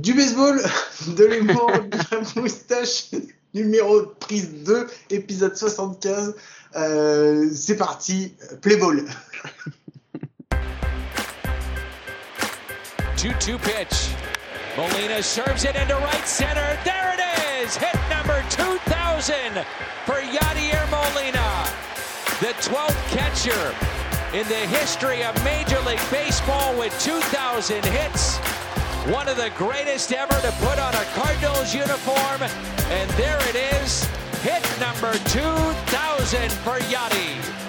Du baseball, de l'humour, de la moustache, numéro prise 2, épisode 75. Euh, c'est parti, play ball. 2-2 pitch. Molina serves it into right center. There it is! Hit number 2000 for Yadier Molina. The 12th catcher in the history of Major League Baseball with 2,000 hits. One of the greatest ever to put on a Cardinals uniform. And there it is, hit number 2,000 for Yachty.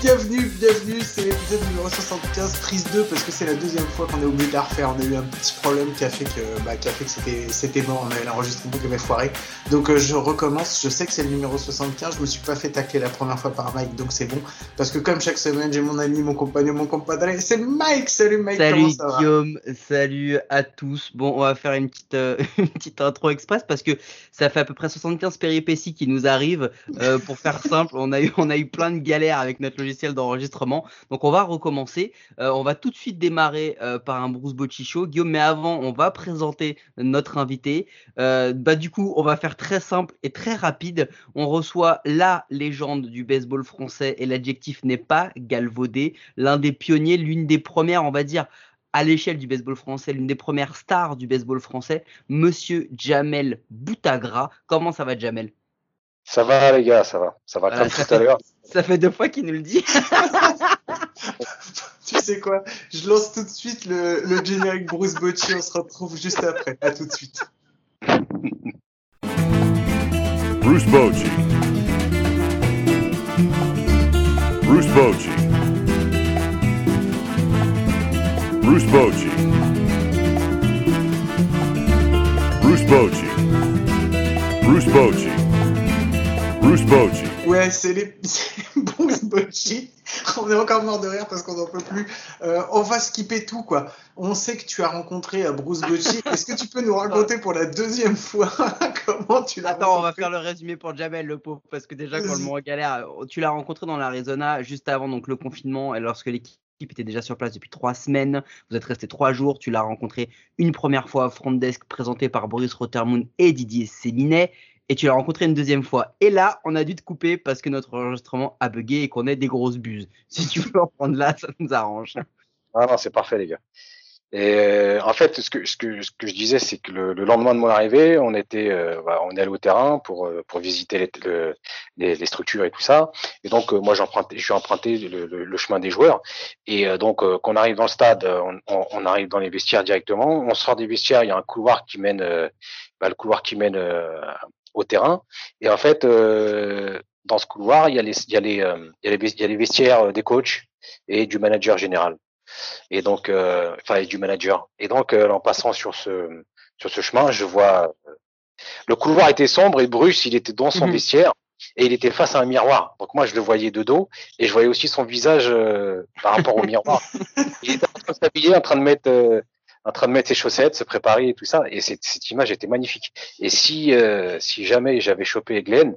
Bienvenue, bienvenue, c'est l'épisode numéro 75, prise 2, parce que c'est la deuxième fois qu'on est obligé de la refaire. On a eu un petit problème qui a fait que, bah, qui a fait que c'était, c'était mort, on avait l'enregistrement qui avait foiré. Donc euh, je recommence, je sais que c'est le numéro 75, je me suis pas fait tacler la première fois par Mike, donc c'est bon. Parce que comme chaque semaine, j'ai mon ami, mon compagnon, mon compadre, c'est Mike Salut Mike, salut Guillaume, salut à tous. Bon, on va faire une petite, euh, une petite intro express, parce que ça fait à peu près 75 péripéties qui nous arrivent. Euh, pour faire simple, on a, eu, on a eu plein de galères avec notre d'enregistrement. Donc on va recommencer. Euh, on va tout de suite démarrer euh, par un Bruce Bocci. Guillaume, mais avant, on va présenter notre invité. Euh, bah du coup, on va faire très simple et très rapide. On reçoit la légende du baseball français et l'adjectif n'est pas galvaudé. L'un des pionniers, l'une des premières, on va dire, à l'échelle du baseball français, l'une des premières stars du baseball français, Monsieur Jamel Boutagra. Comment ça va, Jamel? Ça va les gars, ça va. Ça va comme tout à l'heure. Ça fait deux fois qu'il nous le dit. tu sais quoi? Je lance tout de suite le, le générique Bruce Bocci. On se retrouve juste après. À tout de suite. Bruce Bocci. Bruce Bocci. Bruce Bocci. Bruce Bocci. Bruce Bocci. Bruce Bocci. Ouais, c'est les Bruce Bocci. On est encore mort de rire parce qu'on n'en peut plus. Euh, on va skipper tout, quoi. On sait que tu as rencontré euh, Bruce Bocci. Est-ce que tu peux nous raconter pour la deuxième fois comment tu l'as Attends, on va faire le résumé pour Jamel, le pauvre, parce que déjà, quand le mot galère, tu l'as rencontré dans l'Arizona juste avant donc, le confinement, et lorsque l'équipe était déjà sur place depuis trois semaines. Vous êtes resté trois jours. Tu l'as rencontré une première fois à Front Desk, présenté par Boris Rottermoon et Didier Séminet et tu l'as rencontré une deuxième fois. Et là, on a dû te couper parce que notre enregistrement a bugué et qu'on est des grosses buses. Si tu veux en prendre là, ça nous arrange. Ah non, c'est parfait, les gars. Et euh, en fait, ce que, ce que, ce que je disais, c'est que le, lendemain de mon arrivée, on était, euh, bah, on est allé au terrain pour euh, pour visiter les, les, structures et tout ça. Et donc, moi, j'empruntais, je suis emprunté le, le, chemin des joueurs. Et donc, quand on arrive dans le stade, on, on, arrive dans les vestiaires directement. On sort des vestiaires, il y a un couloir qui mène, bah, le couloir qui mène au terrain. Et en fait, euh, dans ce couloir, il y a les, il y a les, euh, il y a les, il y a les vestiaires euh, des coachs et du manager général. Et donc, enfin, du manager. Et donc, en passant sur ce, sur ce chemin, je vois le couloir était sombre et Bruce, il était dans son mhm. vestiaire et il était face à un miroir. Donc moi, je le voyais de dos et je voyais aussi son visage par rapport au miroir. il était en train de s'habiller, en train de mettre en train de mettre ses chaussettes, se préparer et tout ça. Et cette, cette image était magnifique. Et si, euh, si jamais j'avais chopé Glenn,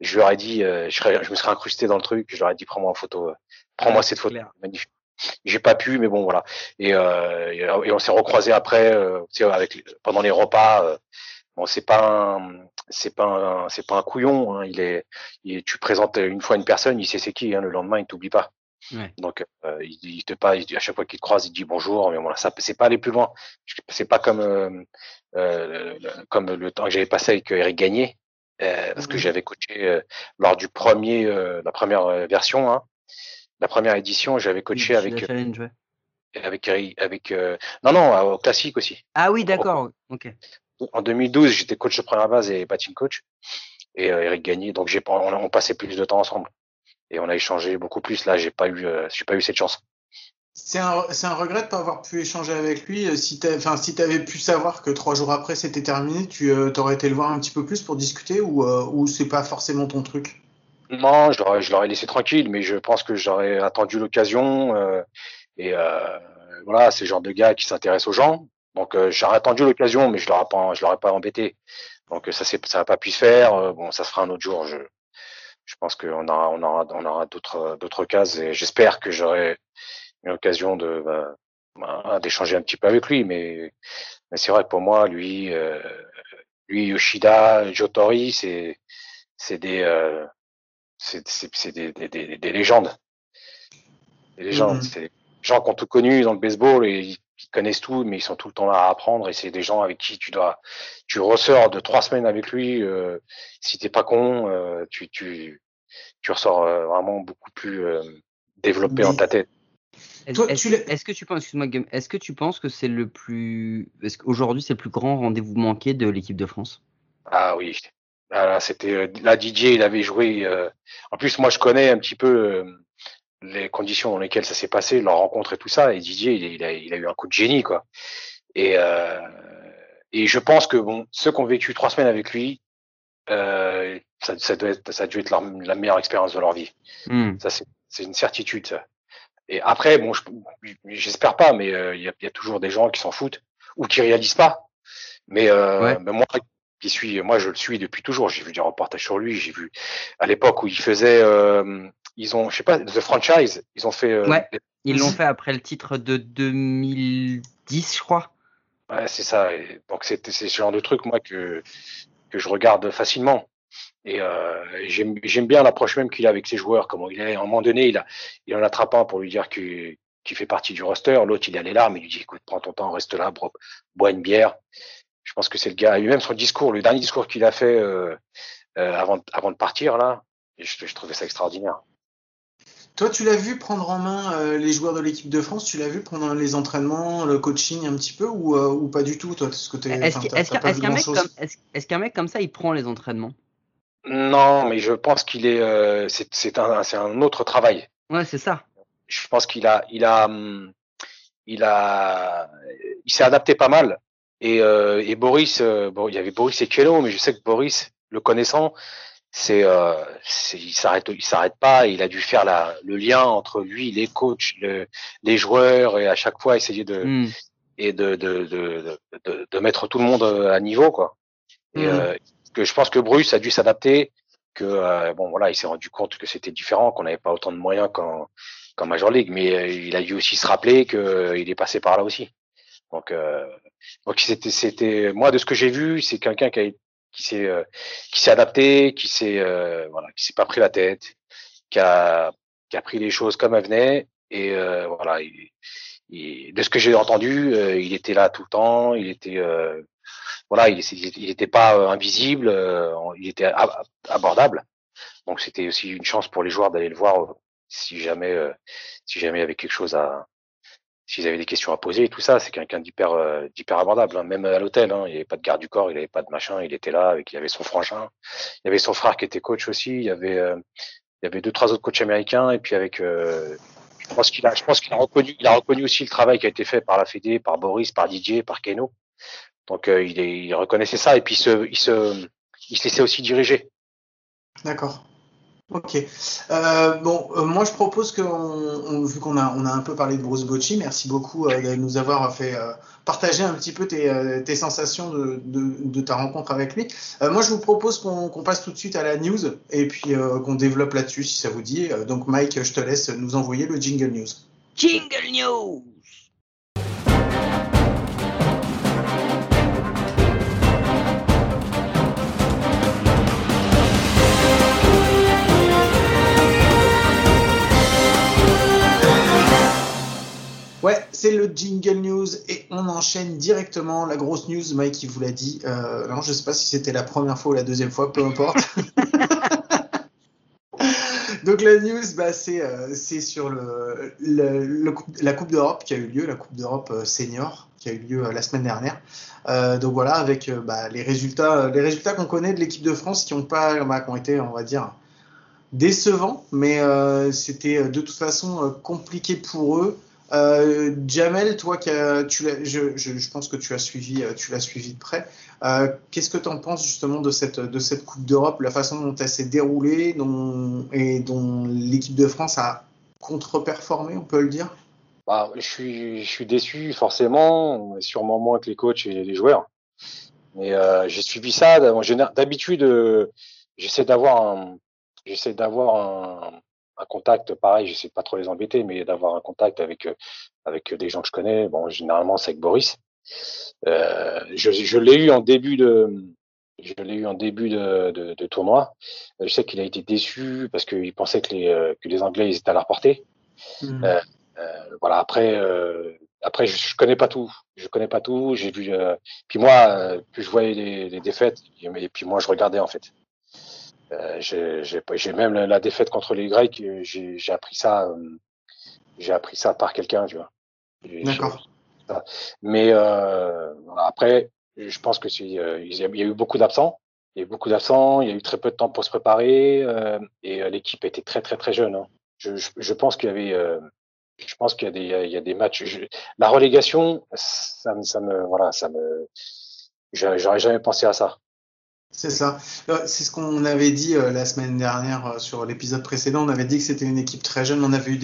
je lui aurais dit, euh, je, je, me serais incrusté dans le truc, je lui aurais dit, prends-moi en photo, euh, prends-moi cette photo, magnifique. J'ai pas pu, mais bon voilà. Et, et on s'est recroisé après, avec pendant les repas. bon, c'est pas un, c'est pas un, c'est pas un couillon. Hein, il est, il, tu présentes une fois une personne, il sait c'est qui. Hein, le lendemain, il t'oublie pas. Donc, euh, il, il, te pas, à chaque fois qu'il te croise, il te dit bonjour, mais voilà, ça, c'est pas aller plus loin. C'est pas comme euh, euh, comme le temps que j'avais passé avec Eric Gagné, parce que j'avais coaché lors du premier, la première version, hein, la première édition, j'avais coaché avec avec avec non non au classique aussi. Ah oui, d'accord, ok. En 2012, j'étais coach de première base et batting coach et Eric Gagné, donc j'ai on, on passait plus de temps ensemble et on a échangé beaucoup plus. Là, j'ai pas eu, euh, j'ai pas eu cette chance. C'est un, c'est un regret de pas avoir pu échanger avec lui. Euh, si tu enfin, si avais pu savoir que trois jours après c'était terminé, tu euh, aurais été le voir un petit peu plus pour discuter ou, ou c'est pas forcément ton truc? Non, je l'aurais, je l'aurais laissé tranquille, mais je pense que j'aurais attendu l'occasion. et voilà, c'est le genre de gars qui s'intéresse aux gens. Donc j'aurais attendu l'occasion, mais je l'aurais pas, je l'aurais pas embêté. Donc ça, c'est, ça n'a pas pu se faire. bon, ça se fera un autre jour. Je, je pense qu'on aura, on aura, on aura d'autres, d'autres cases et j'espère que j'aurai une occasion de, bah, bah, d'échanger un petit peu avec lui, mais, mais c'est vrai que pour moi, lui, euh, lui Yoshida, Jotori, c'est c'est des euh, c'est des, des, des, des, légendes, des légendes. Mm-hmm. C'est des gens qui ont tout connu dans le baseball et connaissent tout, mais ils sont tout le temps là à apprendre. Et c'est des gens avec qui tu dois, tu ressors de trois semaines avec lui. Euh, si t'es pas con, euh, tu tu tu ressors euh, vraiment beaucoup plus euh, développé dans ta tête. Est-ce que tu penses, excuse-moi, est-ce que tu penses que c'est le plus, est-ce qu'aujourd'hui c'est le plus grand rendez-vous manqué de l'équipe de France? Ah oui, ah, c'était la DJ, il avait joué. Euh, en plus, moi, je connais un petit peu euh, les conditions dans lesquelles ça s'est passé, leur rencontre et tout ça. Et DJ, il, a, il a, eu un coup de génie, quoi. Et, et je pense que bon, ceux qui ont vécu trois semaines avec lui, ça, ça, doit être, ça a dû être la meilleure expérience de leur vie. Hmm. Ça, c'est une certitude. Ça. Et après, bon, j'espère pas, mais il y, a, y, a, toujours des gens qui s'en foutent ou qui réalisent pas. Mais, mais moi, suis, moi je le suis depuis toujours. J'ai vu des reportages sur lui. J'ai vu à l'époque où il faisait, euh, ils ont, je sais pas, The Franchise. Ils ont fait. Euh, ouais. Ils l'ont fait après le titre de 2010, je crois. Ouais, c'est ça. donc c'est ce genre de truc moi que que je regarde facilement. Et euh, j'aime bien l'approche même qu'il a avec ses joueurs. Comment il est. À un moment donné, il a, il en attrape un pour lui dire qu'il qui fait partie du roster. L'autre, il a les larmes. Il lui dit, écoute, prends ton temps, reste là, bois une bière je pense que c'est le gars. Lui-même son discours, le dernier discours qu'il a fait euh, euh, avant, avant de partir là, je, je trouvais ça extraordinaire. Toi, tu l'as vu prendre en main euh, les joueurs de l'équipe de France Tu l'as vu pendant les entraînements, le coaching un petit peu ou, euh, ou pas du tout toi Est-ce qu'un mec, comme ça, il prend les entraînements? Non, mais je pense qu'il est. Euh, c'est un, un autre travail. Ouais, c'est ça. Je pense qu'il a, il a, hum, il a, il s'est adapté pas mal et, euh, et Boris, euh, bon, il y avait Boris et Kelo, mais je sais que Boris, le connaissant, c'est, euh, il s'arrête, il s'arrête pas. Il a dû faire la, le lien entre lui, les coachs, le, les joueurs, et à chaque fois essayer de hmm. et de de, de, de, de, mettre tout le monde à niveau, quoi. Et, hmm. euh, que je pense que Bruce a dû s'adapter. Que euh, bon, voilà, il s'est rendu compte que c'était différent, qu'on n'avait pas autant de moyens qu'en qu'en Major League, mais il a dû aussi se rappeler qu'il est passé par là aussi. Donc, euh, donc c'était, c'était moi de ce que j'ai vu, c'est quelqu'un qui, a, qui s'est, euh, qui s'est adapté, qui s'est, euh, voilà, qui s'est pas pris la tête, qui a, qui a pris les choses comme elles venaient. Et euh, voilà, il, de ce que j'ai entendu, euh, il était là tout le temps, il était, voilà, il, il était pas invisible, il était abordable. Donc c'était aussi une chance pour les joueurs d'aller le voir si jamais, si jamais il y avait quelque chose à, s'ils avaient des questions à poser et tout ça, c'est quelqu'un d'hyper euh, d'hyper abordable. Hein. Même à l'hôtel, hein, il n'y avait pas de garde du corps, il avait pas de machin, il était là, avec, il avait son frangin, il y avait son frère qui était coach aussi, il y avait euh, il y avait deux trois autres coachs américains et puis avec euh, je pense qu'il a je pense qu'il a reconnu il a reconnu aussi le travail qui a été fait par la Fédé, par Boris, par Didier, par Keno. Donc il, est, il reconnaissait ça et puis il se il se il se laissait aussi diriger. D'accord. Ok. Euh, bon, euh, moi je propose que, vu qu'on a, on a un peu parlé de Bruce Bocci, merci beaucoup euh, de nous avoir fait partager un petit peu tes, sensations de, ta rencontre avec lui. moi je vous propose qu'on passe tout de suite à la news et puis qu'on développe là-dessus si ça vous dit. donc Mike, je te laisse nous envoyer le jingle news. Jingle news c'est le jingle news et on enchaîne directement la grosse news. Mike, vous l'a dit. Euh, non, je sais pas si c'était la première fois ou la deuxième fois, peu importe. Donc la news, bah, c'est euh, sur le, la Coupe d'Europe qui a eu lieu, la Coupe d'Europe euh, senior qui a eu lieu la semaine dernière. donc voilà, avec bah, les résultats, les résultats qu'on connaît de l'équipe de France qui ont pas, bah, qui ont été, on va dire, décevants, mais c'était de toute façon compliqué pour eux. Euh, Jamel, toi, tu je, pense que tu as suivi, euh, tu l'as suivi de près. Euh, Qu'est-ce que tu en penses justement de cette, de cette Coupe d'Europe, la façon dont elle s'est déroulée et dont l'équipe de France a contre-performé, on peut le dire? Bah, je, suis, déçu forcément, sûrement moins que les coachs et les joueurs. Mais j'ai suivi ça. D'habitude, j'essaie d'avoir un, j'essaie d'avoir un, un contact, pareil, je sais pas trop les embêter, mais d'avoir un contact avec avec des gens que je connais. Bon, généralement c'est avec Boris. je, je l'ai eu en début de je l'ai eu en début de, de, de tournoi. Je sais qu'il a été déçu parce qu'il pensait que les, que les Anglais ils étaient à la portée. Mmh. Euh, voilà. Après, après, je, je, connais pas tout. Je connais pas tout. J'ai vu. Euh, puis moi, euh, plus je voyais les, les, défaites, et puis moi, je regardais en fait. Euh, j'ai même la, défaite contre les Grecs. Euh, j'ai appris ça. Euh, j'ai appris ça par quelqu'un, tu vois. D'accord. Mais après, je pense que il y a eu beaucoup d'absents. Il y a eu beaucoup d'absents. Il y a eu très peu de temps pour se préparer et l'équipe était très très très jeune. Hein. Je, je, je, pense qu'il y avait je pense qu'il y a des, il y a des matchs. la relégation, ça, ça me, voilà, ça me, j'aurais jamais pensé à ça. C'est ça. Euh, c'est ce qu'on avait dit euh, la semaine dernière euh, sur l'épisode précédent. On avait dit que c'était une équipe très jeune. On avait eu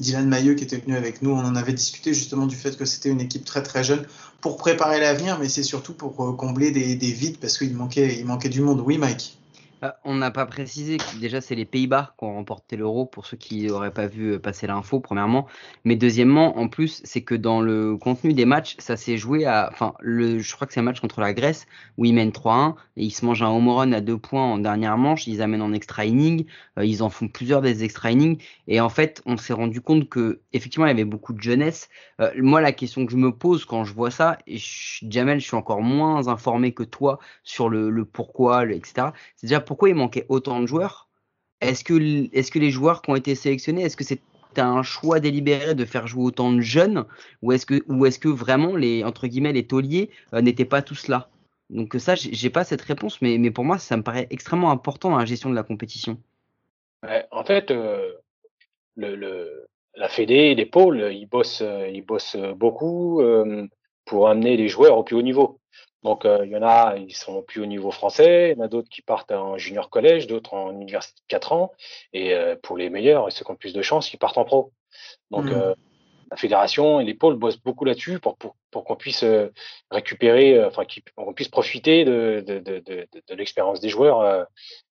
Dylan Mailleux qui était venu avec nous. On en avait discuté justement du fait que c'était une équipe très très jeune pour préparer l'avenir, mais c'est surtout pour combler des, des vides parce qu'il manquait, il manquait du monde. Oui, Mike? Euh, on n'a pas précisé que déjà c'est les Pays-Bas qui ont remporté l'euro pour ceux qui n'auraient pas vu euh, passer l'info premièrement. Mais deuxièmement, en plus, c'est que dans le contenu des matchs, ça s'est joué à. Enfin, le, je crois que c'est un match contre la Grèce où ils mènent 3-1 et ils se mangent un home run à deux points en dernière manche. Ils amènent en extra inning. Euh, ils en font plusieurs des extra innings. Et en fait, on s'est rendu compte que effectivement il y avait beaucoup de jeunesse. moi, la question que je me pose quand je vois ça, et Jamel, je suis encore moins informé que toi sur le, pourquoi, etc. C'est déjà pourquoi il manquait autant de joueurs? Est-ce que, est que les joueurs qui ont été sélectionnés, est-ce que c'est un choix délibéré de faire jouer autant de jeunes? Ou est-ce que, est-ce que vraiment les, entre guillemets, les tauliers euh, n'étaient pas tous là? Donc ça, j'ai pas cette réponse, mais, mais pour moi, ça me paraît extrêmement important dans la gestion de la compétition. en fait, euh, le, la Fédé, les pôles, ils bossent, ils bossent beaucoup euh, pour amener les joueurs au plus haut niveau. Donc, euh, il y en a, ils sont plus au niveau français, il y en a d'autres qui partent en junior collège, d'autres en université de 4 ans, et euh, pour les meilleurs et ceux qui ont plus de chance, ils partent en pro. Donc, mmh. euh, la fédération et les pôles bossent beaucoup là-dessus pour, pour, pour qu'on puisse récupérer, enfin, qu'on puisse profiter de, de, de, de, de l'expérience des joueurs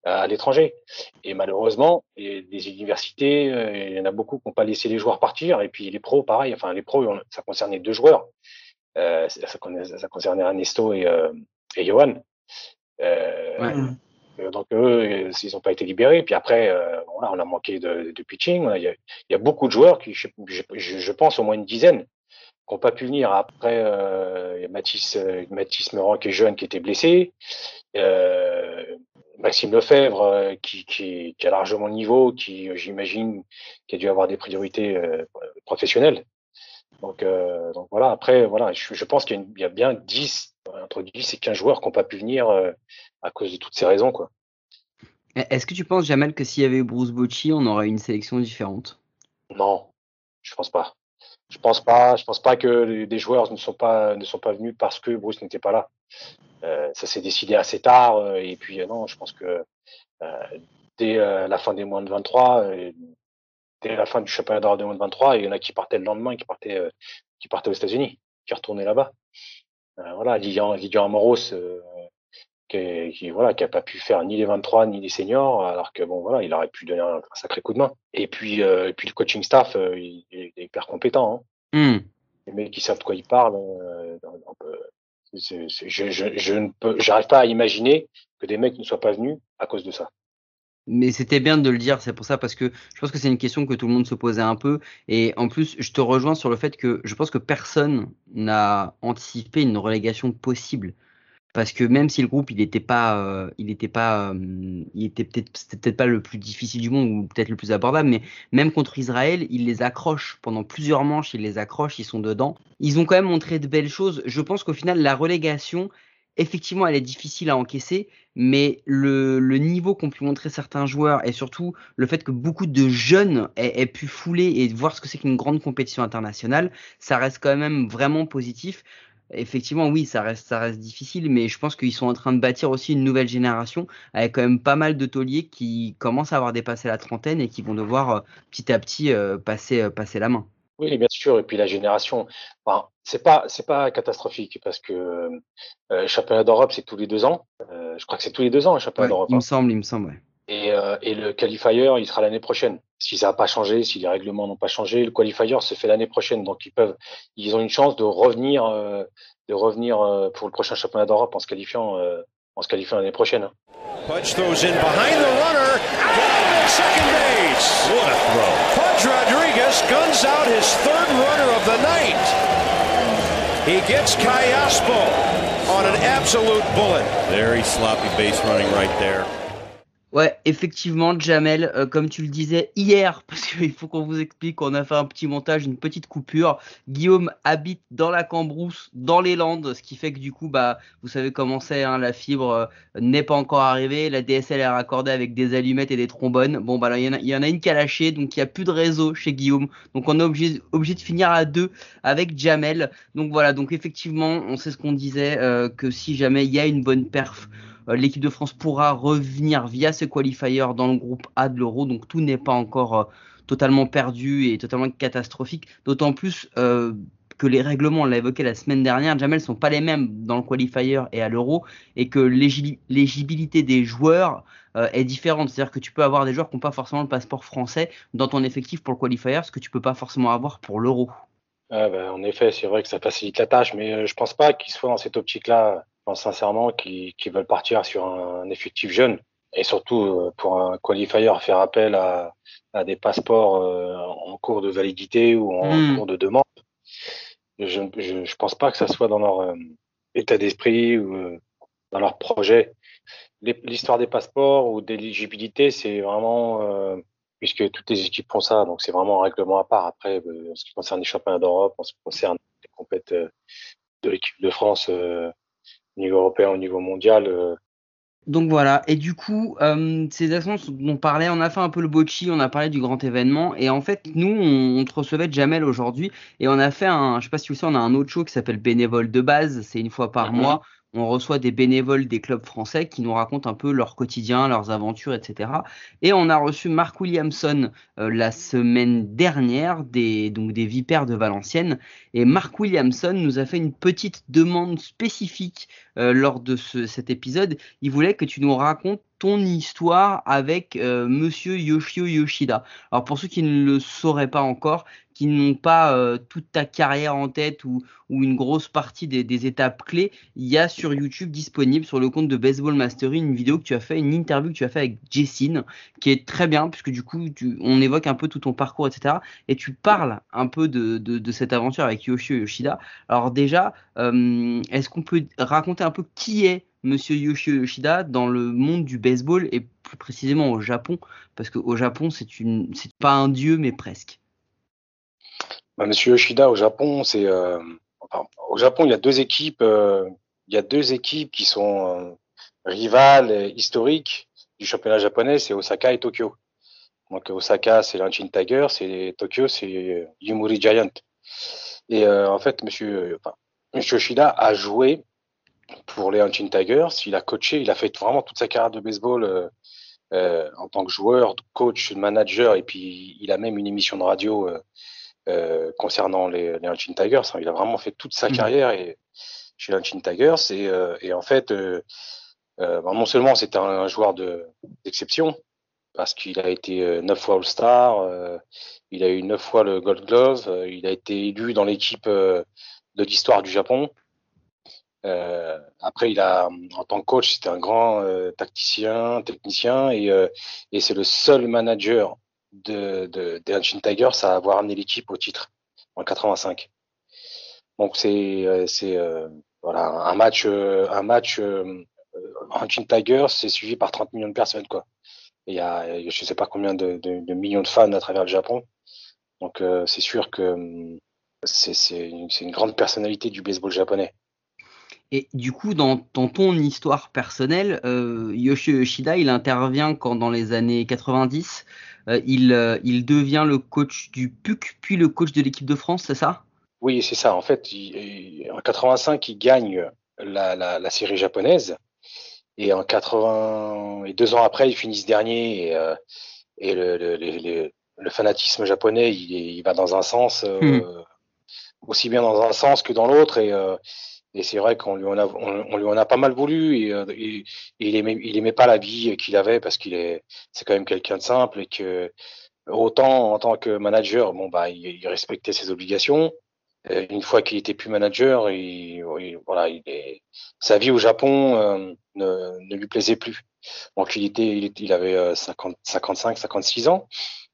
à l'étranger. Et malheureusement, les universités, il y en a beaucoup qui n'ont pas laissé les joueurs partir, et puis les pros, pareil, enfin, les pros, ça concernait deux joueurs. Euh, ça, ça, concernait Ernesto et, euh, et Johan. Euh, donc eux, ils n'ont pas été libérés. Puis après, voilà, on a manqué de, de pitching. Il y, a, il y, a, beaucoup de joueurs qui, je, je, je, pense au moins une dizaine, qui n'ont pas pu venir. Après, il y a Mathis, Mathis Meurant qui est jeune, qui était blessé. Maxime Lefebvre, qui, qui, qui, a largement le niveau, qui, j'imagine, qui a dû avoir des priorités professionnelles. Donc, euh, donc voilà, après, voilà, je, je pense qu'il y, y, a bien 10, entre 10 et 15 joueurs qui n'ont pas pu venir euh, à cause de toutes ces raisons. quoi. Est-ce que tu penses, Jamel, que s'il y avait Bruce Bocci, on aurait une sélection différente? Non, je pense pas. Je pense pas. Je pense pas que des joueurs ne sont pas ne sont pas venus parce que Bruce n'était pas là. Euh, ça s'est décidé assez tard. Et puis non, je pense que dès la fin des moins de 23, la fin du championnat d'Europe 2023, et il y en a qui partaient le lendemain, qui partaient, euh, qui partaient aux États-Unis, qui retournaient là-bas. Euh, voilà, Lilian, Lilian Amoros, euh, qui, qui, voilà, qui a pas pu faire ni les 23 ni les seniors, alors que bon, voilà, il aurait pu donner un, sacré coup de main. Et puis, et puis le coaching staff, il, est hyper compétent. Hein. Hmm. Les mecs qui savent de quoi ils parlent. je, je, je ne peux, j'arrive pas à imaginer que des mecs ne soient pas venus à cause de ça. Mais c'était bien de le dire, c'est pour ça, parce que je pense que c'est une question que tout le monde se posait un peu. Et en plus, je te rejoins sur le fait que je pense que personne n'a anticipé une relégation possible. Parce que même si le groupe, il n'était pas, euh, il était pas, euh, il était peut-être, c'était peut-être pas le plus difficile du monde ou peut-être le plus abordable, mais même contre Israël, il les accroche pendant plusieurs manches, il les accroche, ils sont dedans. Ils ont quand même montré de belles choses. Je pense qu'au final, la relégation, effectivement, elle est difficile à encaisser, mais le, niveau qu'ont pu montrer certains joueurs et surtout le fait que beaucoup de jeunes aient, pu fouler et voir ce que c'est qu'une grande compétition internationale, ça reste quand même vraiment positif. Effectivement, oui, ça reste, ça reste difficile, mais je pense qu'ils sont en train de bâtir aussi une nouvelle génération avec quand même pas mal de tauliers qui commencent à avoir dépassé la trentaine et qui vont devoir euh, petit à petit euh, passer, euh, passer la main. Oui, bien sûr. Et puis la génération, enfin, c'est pas c'est pas catastrophique parce que euh, championnat d'Europe c'est tous les deux ans. Euh, je crois que c'est tous les deux ans le championnat d'Europe. Il me hein. semble, il me semble. Ouais. Et, euh, et le qualifier, il sera l'année prochaine. Si ça n'a pas changé, si les règlements n'ont pas changé, le qualifier se fait l'année prochaine. Donc ils peuvent, ils ont une chance de revenir, euh, de revenir euh, pour le prochain championnat d'Europe en se qualifiant, euh, en se qualifiant l'année prochaine. hein. Pudge throws in behind the runner. Down at second base. What a throw. Rodriguez guns out his third runner of the night. He gets Cayaspo on an absolute bullet. Very sloppy base running right there. Ouais, effectivement, Jamel, euh, comme tu le disais hier, parce qu'il faut qu'on vous explique, on a fait un petit montage, une petite coupure. Guillaume habite dans la Cambrousse, dans les Landes, ce qui fait que du coup, bah, vous savez comment c'est, hein, la fibre euh, n'est pas encore arrivée, la DSL est raccordée avec des allumettes et des trombones. Bon, bah il y, en a- une qui a lâché, donc il n'y a plus de réseau chez Guillaume. Donc on est obligé, obligé de finir à deux avec Jamel. Donc voilà, donc effectivement, on sait ce qu'on disait, euh, que si jamais il y a une bonne perf, l'équipe de France pourra revenir via ce qualifier dans le groupe A de l'Euro. Donc tout n'est pas encore euh, totalement perdu et totalement catastrophique. D'autant plus euh, que les règlements, on l'a évoqué la semaine dernière, Jamel, sont pas les mêmes dans le qualifier et à l'Euro et que l'éligibilité des joueurs euh, est différente. C'est-à-dire que tu peux avoir des joueurs qui n'ont pas forcément le passeport français dans ton effectif pour le qualifier, ce que tu peux pas forcément avoir pour l'Euro. Ouais, ben, en effet, c'est vrai que ça facilite la tâche, mais euh, je pense pas qu'ils soient dans cette optique-là. Je pense sincèrement qu'ils veulent partir sur un effectif jeune. Et surtout, euh, pour un qualifier, faire appel à, à des passeports euh, en cours de validité ou en Mm. cours de demande. Je, je pense pas que ça soit dans leur euh, état d'esprit ou dans leur projet. L'histoire des passeports ou d'éligibilité, c'est vraiment euh, puisque toutes les équipes font ça, donc c'est vraiment un règlement à part. Après, en ce qui concerne les championnats d'Europe, en ce qui concerne les compètes euh, de l'équipe de France euh, au niveau européen, au niveau mondial, euh, Donc voilà, et du coup, euh, ces actions dont on parlait, on a fait un peu le bocci, on a parlé du grand événement, et en fait, nous, on, on te recevait de Jamel aujourd'hui, et on a fait un, je sais pas si vous savez, on a un autre show qui s'appelle Bénévole de base, c'est une fois par Mhm. mois, on reçoit des bénévoles des clubs français qui nous racontent un peu leur quotidien, leurs aventures, etc. Et on a reçu Mark Williamson euh, la semaine dernière, des, donc des Vipères de Valenciennes, et Mark Williamson nous a fait une petite demande spécifique euh, lors de ce- cet épisode il voulait que tu nous racontes ton histoire avec euh, Monsieur Yoshio Yoshida. Alors pour ceux qui ne le sauraient pas encore, qui n'ont pas euh, toute ta carrière en tête ou, ou une grosse partie des, des étapes clés, il y a sur YouTube disponible sur le compte de Baseball Mastery une vidéo que tu as fait, une interview que tu as fait avec Jessine, qui est très bien puisque du coup tu, on évoque un peu tout ton parcours, etc. Et tu parles un peu de, de, de cette aventure avec Yoshio Yoshida. Alors déjà, euh, est-ce qu'on peut raconter un peu qui est Monsieur Yoshio Yoshida dans le monde du baseball et plus précisément au Japon? Parce qu'au Japon, c'est c'est pas un dieu, mais presque. Bah, Monsieur Yoshida au Japon, c'est euh, enfin, au Japon il y a deux équipes, euh, il y a deux équipes qui sont euh, rivales historiques du championnat japonais, c'est Osaka et Tokyo. Donc Osaka c'est l'Anchin Tigers et Tokyo c'est euh, Yomiuri Giant. Et en fait Monsieur, enfin, Monsieur Yoshida a joué pour les Hanshin Tigers, il a coaché, il a fait vraiment toute sa carrière de baseball en tant que joueur, coach, manager, et puis il a même une émission de radio euh, concernant les, les Hanshin Tigers. hein. Il a vraiment fait toute sa Mhm. carrière et, chez les Hanshin Tigers. Et, euh, et en fait, euh, euh, bon, non seulement c'était un, un joueur de- d'exception, parce qu'il a été euh, neuf fois All-Star, euh, il a eu neuf fois le Gold Glove, euh, il a été élu dans l'équipe euh, de l'histoire du Japon. Euh, après, il a, en tant que coach, c'était un grand euh, tacticien, technicien, et, euh, et c'est le seul manager de, de, des Hanshin Tigers à avoir amené l'équipe au titre en 85. Donc c'est euh, c'est euh, voilà un match euh, un match euh, Hanshin Tigers c'est suivi par 30 millions de personnes quoi. Il y a je sais pas combien de, millions de fans à travers le Japon. Donc c'est sûr que hum, c'est c'est une, une grande personnalité du baseball japonais. Et du coup, dans, dans ton histoire personnelle, Yoshida, il intervient quand dans les années 90, euh, il, euh, il devient le coach du PUC, puis le coach de l'équipe de France, c'est ça? Oui, c'est ça. En fait, il- en 85, il gagne la, la, la série japonaise. Et en 80, et deux ans après, ils finissent dernier. Et, euh, et le, le, le, le- le fanatisme japonais, il, va dans un sens, euh, Hmm. aussi bien dans un sens que dans l'autre. Et, euh, Et c'est vrai qu'on lui en a, on, lui en a pas mal voulu et, euh, il aimait, pas la vie qu'il avait parce qu'il est, c'est quand même quelqu'un de simple et que autant en tant que manager, bon bah, il, respectait ses obligations. une fois qu'il était plus manager, il, voilà, il est, sa vie au Japon euh, ne, lui plaisait plus. Donc il était, il, avait 50, 55, 56 ans.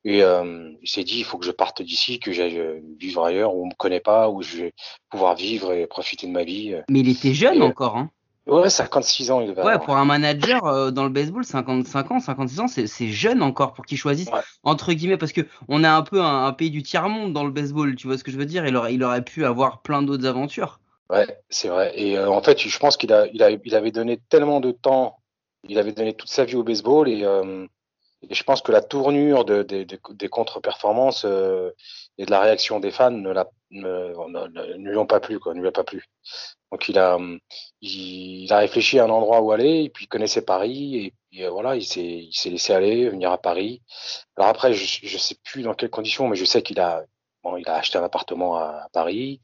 Et euh, il s'est dit, il faut que je parte d'ici, que j'aille euh, vivre ailleurs, où on me connaît pas, où je vais pouvoir vivre et profiter de ma vie. Mais il était jeune encore, hein Ouais, 56 ans. Il devait ouais, pour un manager euh, dans le baseball, 55 ans, 56 ans, c'est jeune encore pour qu'il choisisse, entre guillemets, parce que on a un peu un, pays du tiers-monde dans le baseball, tu vois ce que je veux dire? Il aurait, il aurait pu avoir plein d'autres aventures. Ouais, c'est vrai. Et en fait, je pense qu'il a, il a, il avait donné tellement de temps, il avait donné toute sa vie au baseball et et je pense que la tournure de, de, des contre-performances euh, et de la réaction des fans ne, la, ne, ne, lui ont pas plu, quoi, ne lui a pas plu. Donc il a, il, a réfléchi à un endroit où aller, et puis il connaissait Paris, et, euh, voilà, il s'est, il s'est laissé aller, venir à Paris. Alors après, je, je sais plus dans quelles conditions, mais je sais qu'il a, bon, il a acheté un appartement à, Paris,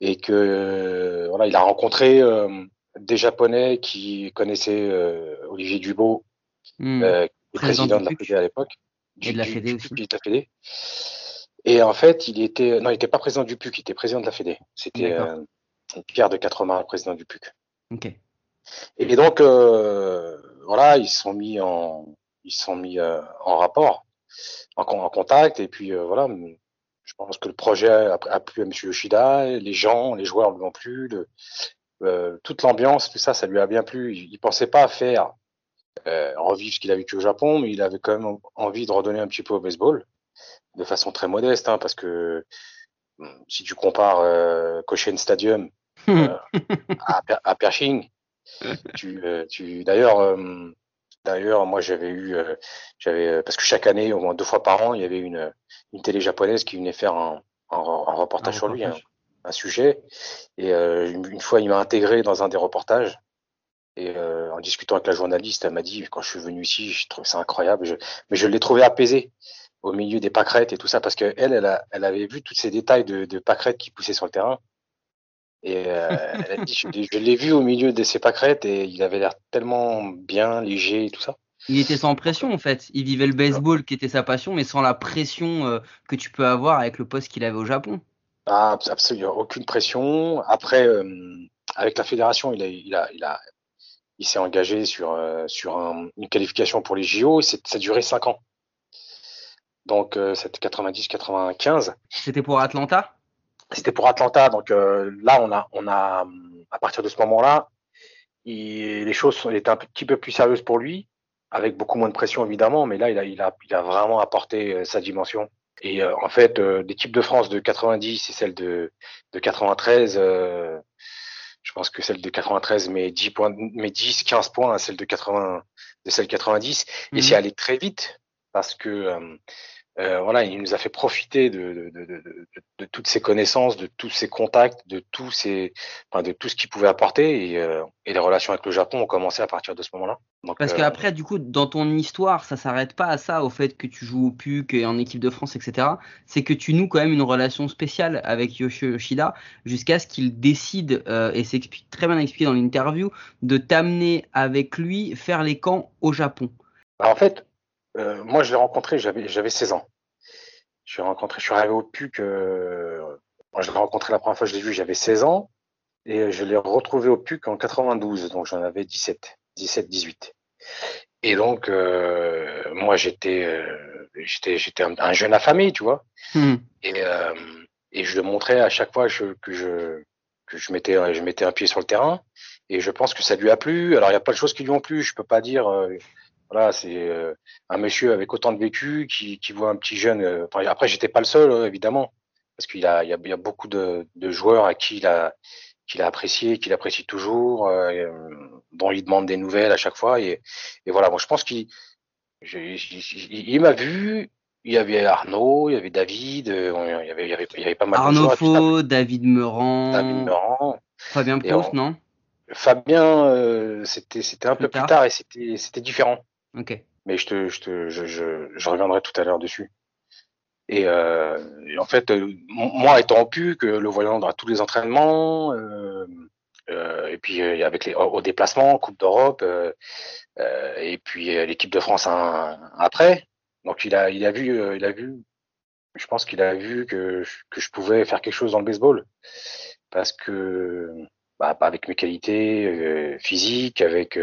et que voilà, il a rencontré euh, des Japonais qui connaissaient Olivier Dubo, mmh président, de la Fédé à l'époque. Et de la Fédé aussi. De la Fédé. Et en fait, il était, non, il n'était pas président du PUC, il était président de la Fédé. C'était euh, Pierre de Quatremain, président du PUC. Ok. Et donc, euh, voilà, ils se sont mis en, ils sont mis euh, en rapport, en, en, contact, et puis euh, voilà. Je pense que le projet a, a, plu à M. Yoshida, les gens, les joueurs lui ont plu, le, toute l'ambiance, tout ça, ça lui a bien plu. Il, il pensait pas faire euh, revivre ce qu'il a vécu au Japon, mais il avait quand même envie de redonner un petit peu au baseball, de façon très modeste, hein, parce que hmm, si tu compares euh, Cochin Stadium euh, à, à, Pershing, tu, euh, tu d'ailleurs, euh, d'ailleurs, moi j'avais eu, j'avais parce que chaque année, au moins deux fois par an, il y avait une, une télé japonaise qui venait faire un, un, un reportage sur lui, hein, un sujet, et une, une fois il m'a intégré dans un des reportages. Et euh, en discutant avec la journaliste, elle m'a dit quand je suis venu ici, je trouve ça incroyable. Je, mais je l'ai trouvé apaisé au milieu des pâquerettes et tout ça parce que elle, elle, a, elle avait vu tous ces détails de, de pâquerettes qui poussaient sur le terrain. Et euh, elle a dit je, l'ai vu au milieu de ces pâquerettes et il avait l'air tellement bien, léger et tout ça. Il était sans pression en fait. Il vivait le baseball qui était sa passion, mais sans la pression euh, que tu peux avoir avec le poste qu'il avait au Japon. Ah, absolument, aucune pression. Après, euh, avec la fédération, il a, il a, il a, il s'est engagé sur, euh, sur un, une qualification pour les JO et ça a duré 5 ans. Donc euh, c'était 90-95. C'était pour Atlanta? C'était pour Atlanta. Donc euh, là, on a, on a, à partir de ce moment-là, les choses étaient un petit peu plus sérieuses pour lui, avec beaucoup moins de pression évidemment, mais là, il a, il a, il a vraiment apporté sa dimension. Et en fait, l'équipe de France de 90 et celle de, de 93, je pense que celle de 93 met 10 points, met 10, 15 points à celle de 80, de celle de 90. Et c'est mhm. allé très vite parce que euh, euh, voilà, il nous a fait profiter de, de, de, de, toutes ses connaissances, de tous ses contacts, de tous ses, enfin, de tout ce qu'il pouvait apporter. Et, euh, et, les relations avec le Japon ont commencé à partir de ce moment-là. Parce euh, qu'après, du coup, dans ton histoire, ça s'arrête pas à ça, au fait que tu joues au PUC et en équipe de France, etc. C'est que tu noues quand même une relation spéciale avec Yoshio Yoshida jusqu'à ce qu'il décide, euh, et c'est très bien expliqué dans l'interview, de t'amener avec lui faire les camps au Japon. Bah, en fait, euh, moi, je l'ai rencontré, j'avais, j'avais 16 ans. Je suis rencontré, je suis arrivé au PUC, euh, moi, je l'ai rencontré la première fois, je l'ai vu, j'avais 16 ans. Et je l'ai retrouvé au PUC en 92, donc j'en avais 17, 17, 18. Et donc, euh, moi, j'étais, euh, j'étais, j'étais un, jeune affamé, tu vois. Hmm. Et, euh, et je le montrais à chaque fois que je, que je mettais, je mettais un pied sur le terrain. Et je pense que ça lui a plu. Alors, il y a pas de choses qui lui ont plu. Je peux pas dire, euh, voilà, c'est euh, un monsieur avec autant de vécu qui, qui voit un petit jeune. Euh, après, j'étais pas le seul, euh, évidemment, parce qu'il a, il y a, il y a beaucoup de, de, joueurs à qui il a, qu'il a apprécié, qu'il apprécie toujours, dont il demande des nouvelles à chaque fois. Et, et voilà, moi, je pense qu'il, il, m'a vu. Il y avait Arnaud, il y avait David, il y avait, il y avait, il y avait pas mal Arnaud de joueurs. Arnaud Faux, David Meurant. David Meurant. Fabien Proust, non? Fabien, euh, c'était un peu plus tard et c'était différent. Ok. Mais je te, je, te, je, je, je reviendrai tout à l'heure dessus. Et, euh, en fait, euh, moi étant pu que le voyant dans tous les entraînements, euh, Euh, et puis euh, avec les au déplacement, Coupe d'Europe, et puis l'équipe de France après. Donc il a il a vu il a vu je pense qu'il a vu que, que je pouvais faire quelque chose dans le baseball parce que bah, avec mes qualités physiques, avec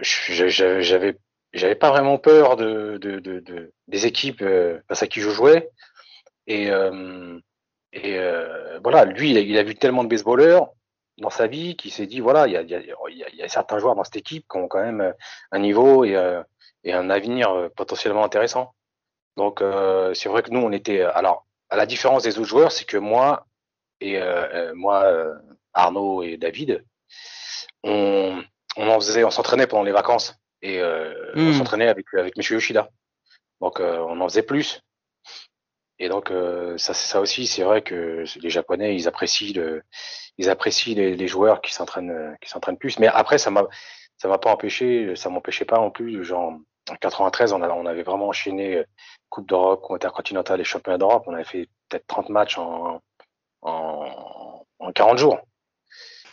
j'avais j'avais pas vraiment peur de, de, de, des équipes face à qui je jouais et et voilà lui il a, il vu tellement de baseballeurs dans sa vie qui s'est dit voilà, il y a, y, a, y a, certains joueurs dans cette équipe qui ont quand même euh, un niveau et, euh, et un avenir euh, potentiellement intéressant. Donc c'est vrai que nous on était alors à la différence des autres joueurs, c'est que moi et moi Arnaud et David, on, on en faisait, on s'entraînait pendant les vacances et on hmm. s'entraînait avec avec Monsieur Yoshida. Donc on en faisait plus. Et donc ça, ça aussi, c'est vrai que les Japonais, ils apprécient le, ils apprécient les, les joueurs qui s'entraînent euh, qui s'entraînent plus. Mais après, ça m'a ça m'a pas empêché, ça m'empêchait pas non plus. Genre en 93, on, a, on avait vraiment enchaîné euh, Coupe d'Europe, Intercontinental et Championnat d'Europe. On avait fait peut-être 30 matchs en, en, en 40 jours.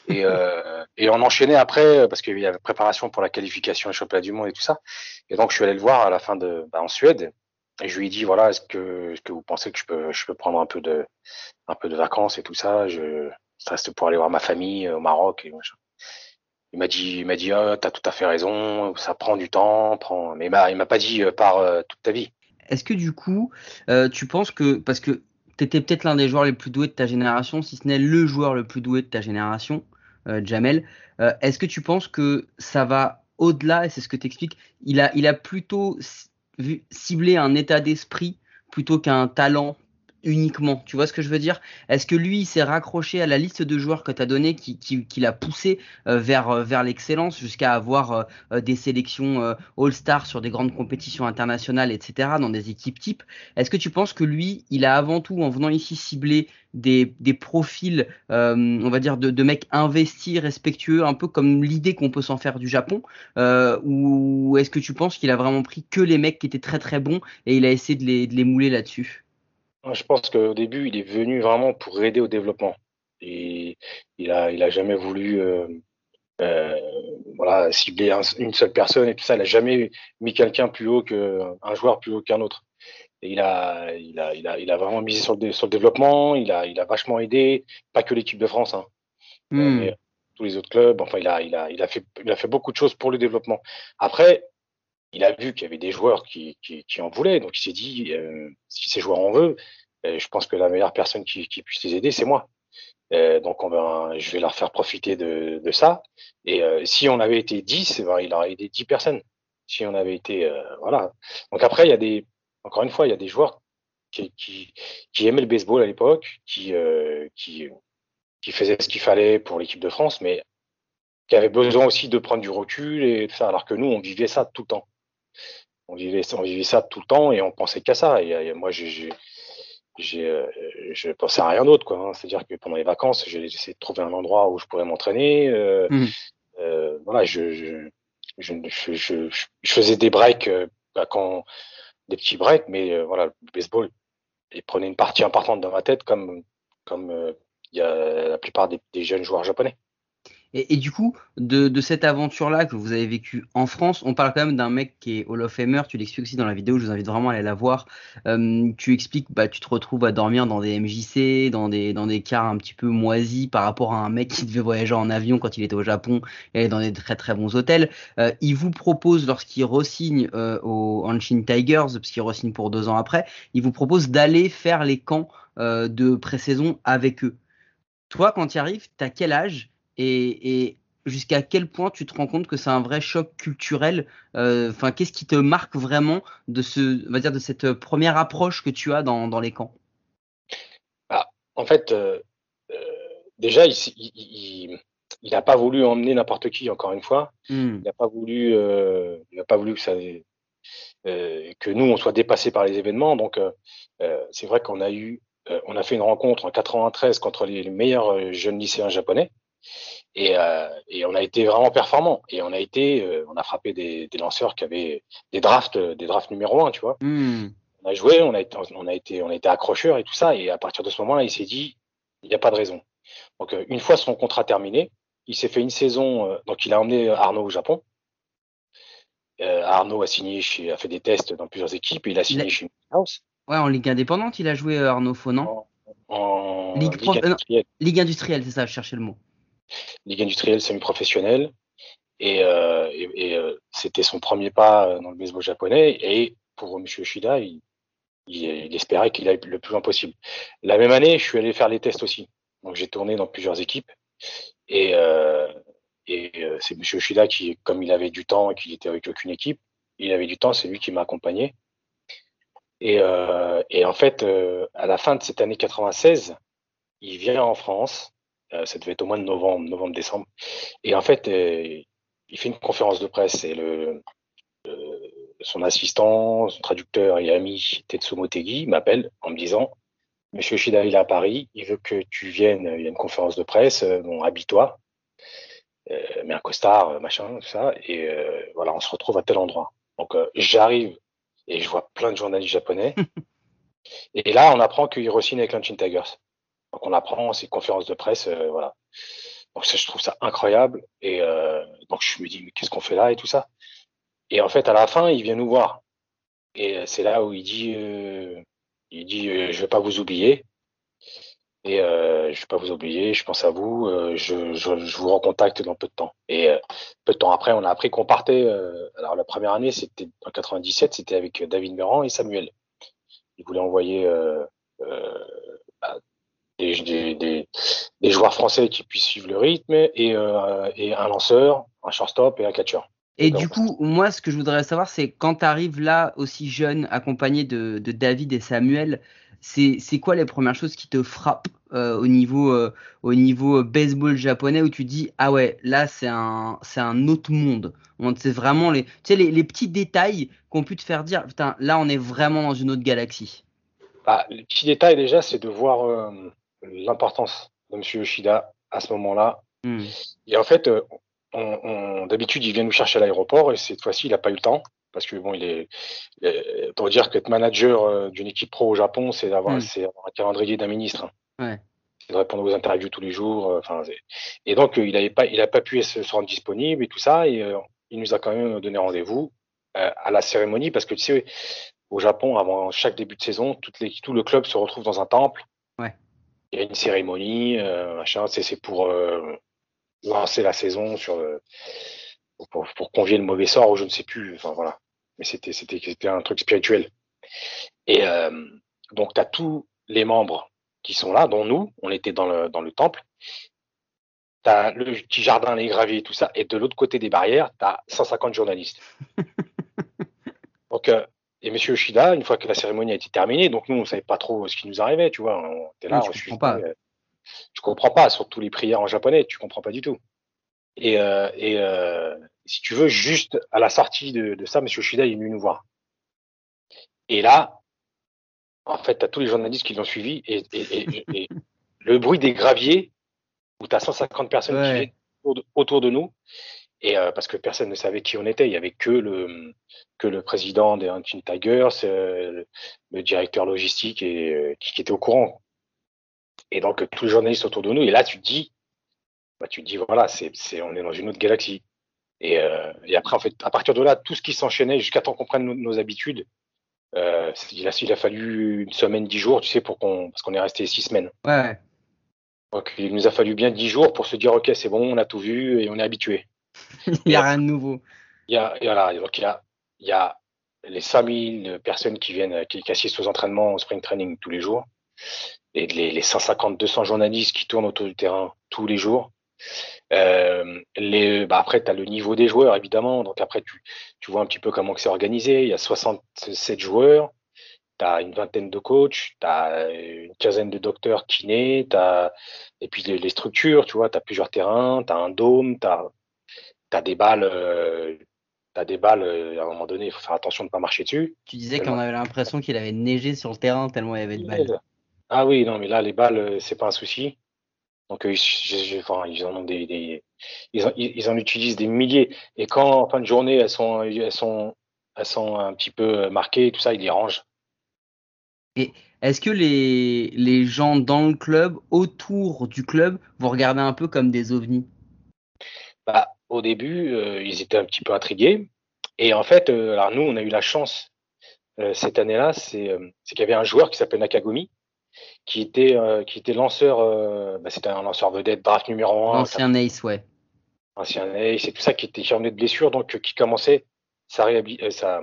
Et, euh, et on enchaînait après parce qu'il y avait préparation pour la qualification au championnat du monde et tout ça. Et donc je suis allé le voir à la fin de bah, en Suède et je lui ai dit voilà est-ce que est-ce que vous pensez que je peux je peux prendre un peu de un peu de vacances et tout ça? Je ça c'était pour aller voir ma famille euh, au Maroc et machin. Il m'a dit, il m'a dit, oh, t'as tout à fait raison, ça prend du temps, prend... mais il m'a pas dit euh, par euh, toute ta vie. Est-ce que du coup, tu penses que, parce que tu étais peut-être l'un des joueurs les plus doués de ta génération, si ce n'est le joueur le plus doué de ta génération, Jamel, est-ce que tu penses que ça va au-delà, et c'est ce que tu expliques, il a, il a plutôt ciblé un état d'esprit plutôt qu'un talent uniquement. Tu vois ce que je veux dire? Est-ce que lui, il s'est raccroché à la liste de joueurs que tu as donné qui, qui, l'a poussé euh, vers, euh, vers l'excellence jusqu'à avoir euh, des sélections All-Star sur des grandes compétitions internationales, etc., dans des équipes type Est-ce que tu penses que lui, il a avant tout, en venant ici cibler des, des profils, on va dire, de, de, mecs investis, respectueux, un peu comme l'idée qu'on peut s'en faire du Japon Ou est-ce que tu penses qu'il a vraiment pris que les mecs qui étaient très très bons et il a essayé de les, de les mouler là-dessus? Je pense qu'au début, il est venu vraiment pour aider au développement. Et il a, il a jamais voulu euh, euh, voilà, cibler une seule personne et tout ça. Il a jamais mis quelqu'un plus haut qu'un joueur plus haut qu'un autre. Et il a, il a, il a, il a vraiment misé sur le, sur le développement. Il a, il a vachement aidé, pas que l'équipe de France, hein, hmm. mais tous les autres clubs. Enfin, il a, il a, il a fait, il a fait beaucoup de choses pour le développement. Après, il a vu qu'il y avait des joueurs qui, qui, en voulaient, donc il s'est dit, euh, si ces joueurs en veulent, euh, je pense que la meilleure personne qui, puisse les aider, c'est moi. Euh, donc je vais leur faire profiter de, de ça. Et si on avait été 10, ben, il aurait aidé 10 personnes. Si on avait été, voilà. Donc après, il y a des, encore une fois, il y a des joueurs qui, qui, qui aimaient le baseball à l'époque, qui, qui, qui faisaient ce qu'il fallait pour l'équipe de France, mais qui avaient besoin aussi de prendre du recul et ça, alors que nous, on vivait ça tout le temps on vivait, on vivait ça tout le temps et on pensait qu'à ça. Et, moi, j'ai, euh, je pensais à rien d'autre, quoi. Hein. C'est-à-dire que pendant les vacances, j'ai essayé de trouver un endroit où je pourrais m'entraîner. Euh, mmh. euh, voilà, je, je, je, je, je faisais des breaks bah, quand des petits breaks, mais voilà, le baseball il prenait une partie importante dans ma tête, comme comme il y a la plupart des, des jeunes joueurs japonais. Et, du coup, de, cette aventure-là que vous avez vécue en France, on parle quand même d'un mec qui est Hall of Famer. Tu l'expliques aussi dans la vidéo, je vous invite vraiment à aller la voir. Euh, tu expliques, bah, tu te retrouves à dormir dans des MJC, dans des, dans des cars un petit peu moisis par rapport à un mec qui devait voyager en avion quand il était au Japon et dans des très très bons hôtels. Euh, il vous propose, lorsqu'il re-signe euh, au Hanshin Tigers, parce qu'il re-signe pour deux ans après, il vous propose d'aller faire les camps de pré-saison avec eux. Toi, quand tu arrives, tu as quel âge et, jusqu'à quel point tu te rends compte que c'est un vrai choc culturel euh, qu'est-ce qui te marque vraiment de ce, va dire, de cette première approche que tu as dans, dans les camps? Bah, En fait, euh, euh, déjà, il n'a pas voulu emmener n'importe qui. Encore une fois, hmm. il n'a pas voulu, il pas voulu que ça, que nous on soit dépassés par les événements. Donc, c'est vrai qu'on a eu, on a fait une rencontre en 93 contre les meilleurs jeunes lycéens japonais. Et, euh, et, on a été vraiment performant. Et on a été, euh, on a frappé des, des, lanceurs qui avaient des drafts, des drafts numéro un, tu vois. Hmm. On a joué, on a été, on a été, on a été accrocheurs et tout ça. Et à partir de ce moment-là, il s'est dit, il n'y a pas de raison. Donc, euh, une fois son contrat terminé, il s'est fait une saison, donc il a emmené Arnaud au Japon. Arnaud a signé chez, a fait des tests dans plusieurs équipes et il a signé Il a- chez House Ouais, en Ligue indépendante, il a joué Arnaud Fonan. en Ligue industrielle, Ligue industrielle, c'est ça, je cherchais le mot. Ligue industrielle semi-professionnelle. Et, euh, et, et, euh, c'était son premier pas euh, dans le baseball japonais. Et pour M. Yoshida, il, il, espérait qu'il aille le plus loin possible. La même année, je suis allé faire les tests aussi. Donc j'ai tourné dans plusieurs équipes. Et, euh, et euh, c'est M. Yoshida qui, comme il avait du temps et qu'il était avec aucune équipe, il avait du temps, c'est lui qui m'a accompagné. Et, euh, et en fait, euh, à la fin de cette année 96, il vient en France. Euh, ça devait être au mois de novembre, novembre-décembre. Et en fait, euh, il fait une conférence de presse et le, son assistant, son traducteur et ami Tetsuo Motegi m'appelle en me disant Monsieur Shida, il est à Paris, il veut que tu viennes, il y a une conférence de presse, euh, bon, habille-toi, euh, mets un costard, machin, tout ça, et euh, voilà, on se retrouve à tel endroit. Donc euh, j'arrive et je vois plein de journalistes japonais. et là, on apprend qu'il re-signe avec l'Anchin Tigers. Donc on apprend ces conférences de presse, euh, voilà. Donc ça, je trouve ça incroyable. Et euh, donc je me dis, mais qu'est-ce qu'on fait là et tout ça? Et en fait, à la fin, il vient nous voir. Et euh, c'est là où il dit, il je vais pas vous oublier. Et euh, je vais pas vous oublier, je pense à vous, je, je, je vous recontacte dans peu de temps. Et peu de temps après, on a appris qu'on partait. alors la première année, c'était en 97, c'était avec David Meran et Samuel. Ils voulaient envoyer bah, des, des, des, des joueurs français qui puissent suivre le rythme et, euh, et un lanceur, un shortstop et un catcher. Et du coup, moi, ce que je voudrais savoir, c'est quand tu arrives là, aussi jeune, accompagné de, de David et Samuel, c'est quoi les premières choses qui te frappent euh, au niveau euh, au niveau baseball japonais où tu dis ah ouais là c'est un c'est un autre monde. On- c'est vraiment les tu sais les, les petits détails qu'on pu te faire dire putain là on est vraiment dans une autre galaxie. Bah, le petit détail déjà, c'est de voir euh, l'importance de M. Yoshida à ce moment-là. Hmm. Et en fait, euh, on, on- d'habitude, il vient nous chercher à l'aéroport et cette fois-ci, il n'a pas eu le temps. Parce que bon, il est pour dire qu'être manager euh, d'une équipe pro au Japon, c'est d'avoir Mm. avoir un calendrier d'un ministre. Ouais. C'est de répondre aux interviews tous les jours. euh, et donc il n'avait pas, il a pas pu se, rendre disponible et tout ça. Et il nous a quand même donné rendez-vous à la cérémonie parce que tu sais, au Japon, avant chaque début de saison, toutes les, tout le club se retrouve dans un temple. Il y a une cérémonie, euh, machin. C'est pour euh, lancer la saison sur pour, pour convier le mauvais sort ou je ne sais plus. Enfin voilà. Mais c'était c'était c'était un truc spirituel. Et euh, donc tu as tous les membres qui sont là, dont nous, on était dans le dans le temple. Tu as le petit jardin, les graviers, tout ça, et de l'autre côté des barrières, tu as 150 journalistes. donc, euh, et Monsieur Yoshida, une fois que la cérémonie a été terminée, donc nous, on savait pas trop ce qui nous arrivait, tu vois. On était là, Oui, tu comprends pas. euh, tu comprends pas, surtout les prières en japonais, tu comprends pas du tout. Et, euh, et euh, si tu veux, juste à la sortie de, de ça, Monsieur Yoshida il est venu nous voir. Et là, en fait, tu as tous les journalistes qui l'ont suivi et, et, et, et le bruit des graviers où tu as 150 personnes qui viennent autour de, autour de nous. Et euh, parce que personne ne savait qui on était, il y avait que le que le président des Hunting Tigers, euh, le, directeur logistique et euh, qui, qui était au courant. Et donc tous les journalistes autour de nous. Et là, tu te dis, bah, tu te dis voilà, c'est c'est on est dans une autre galaxie. Et, et après, en fait, à partir de là, tout ce qui s'enchaînait jusqu'à temps qu'on prenne nos, nos habitudes, il, a, il a fallu une semaine, dix jours, tu sais, pour qu'on parce qu'on est resté six semaines. ouais, ouais. Donc il nous a fallu bien dix jours pour se dire ok, c'est bon, on a tout vu et on est habitué. Il y a rien de nouveau. Il y a, voilà, donc il y a, il y a les 5000 personnes qui viennent, qui, qui assistent aux entraînements au spring training tous les jours, et les, les 150, 200 journalistes qui tournent autour du terrain tous les jours. Euh, les, bah après, tu as le niveau des joueurs, évidemment. Donc après, tu, tu vois un petit peu comment c'est organisé. Il y a 67 joueurs, tu as une vingtaine de coachs, tu as une quinzaine de docteurs kinés, t'as et puis les, les structures, tu vois, tu as plusieurs terrains, tu as un dôme, tu as, des balles. Euh, T'as des balles, euh, à un moment donné, il faut faire attention de ne pas marcher dessus. tu disais qu'on avait l'impression qu'il avait neigé sur le terrain tellement il y avait de balles Ah oui, non, mais là, les balles, euh, c'est pas un souci. Donc, euh, je- je- enfin, ils en ont des, des- ils, en, ils ils en utilisent des milliers. Et quand, en fin de journée, elles sont, elles sont, elles sont un petit peu marquées, tout ça, ils les rangent. Et est-ce que les, les gens dans le club, autour du club, vous regardez un peu comme des ovnis? Bah, Au début, euh, ils étaient un petit peu intrigués. Et en fait, euh, alors nous, on a eu la chance euh, cette année-là, c'est qu'il y avait un joueur qui s'appelait Nakagomi, qui était, qui était lanceur, bah, c'était un lanceur vedette, draft numéro 1. Ancien Ace, ouais. Ancien Ace, c'est tout ça qui était revenait de blessure, donc qui commençait sa, sa,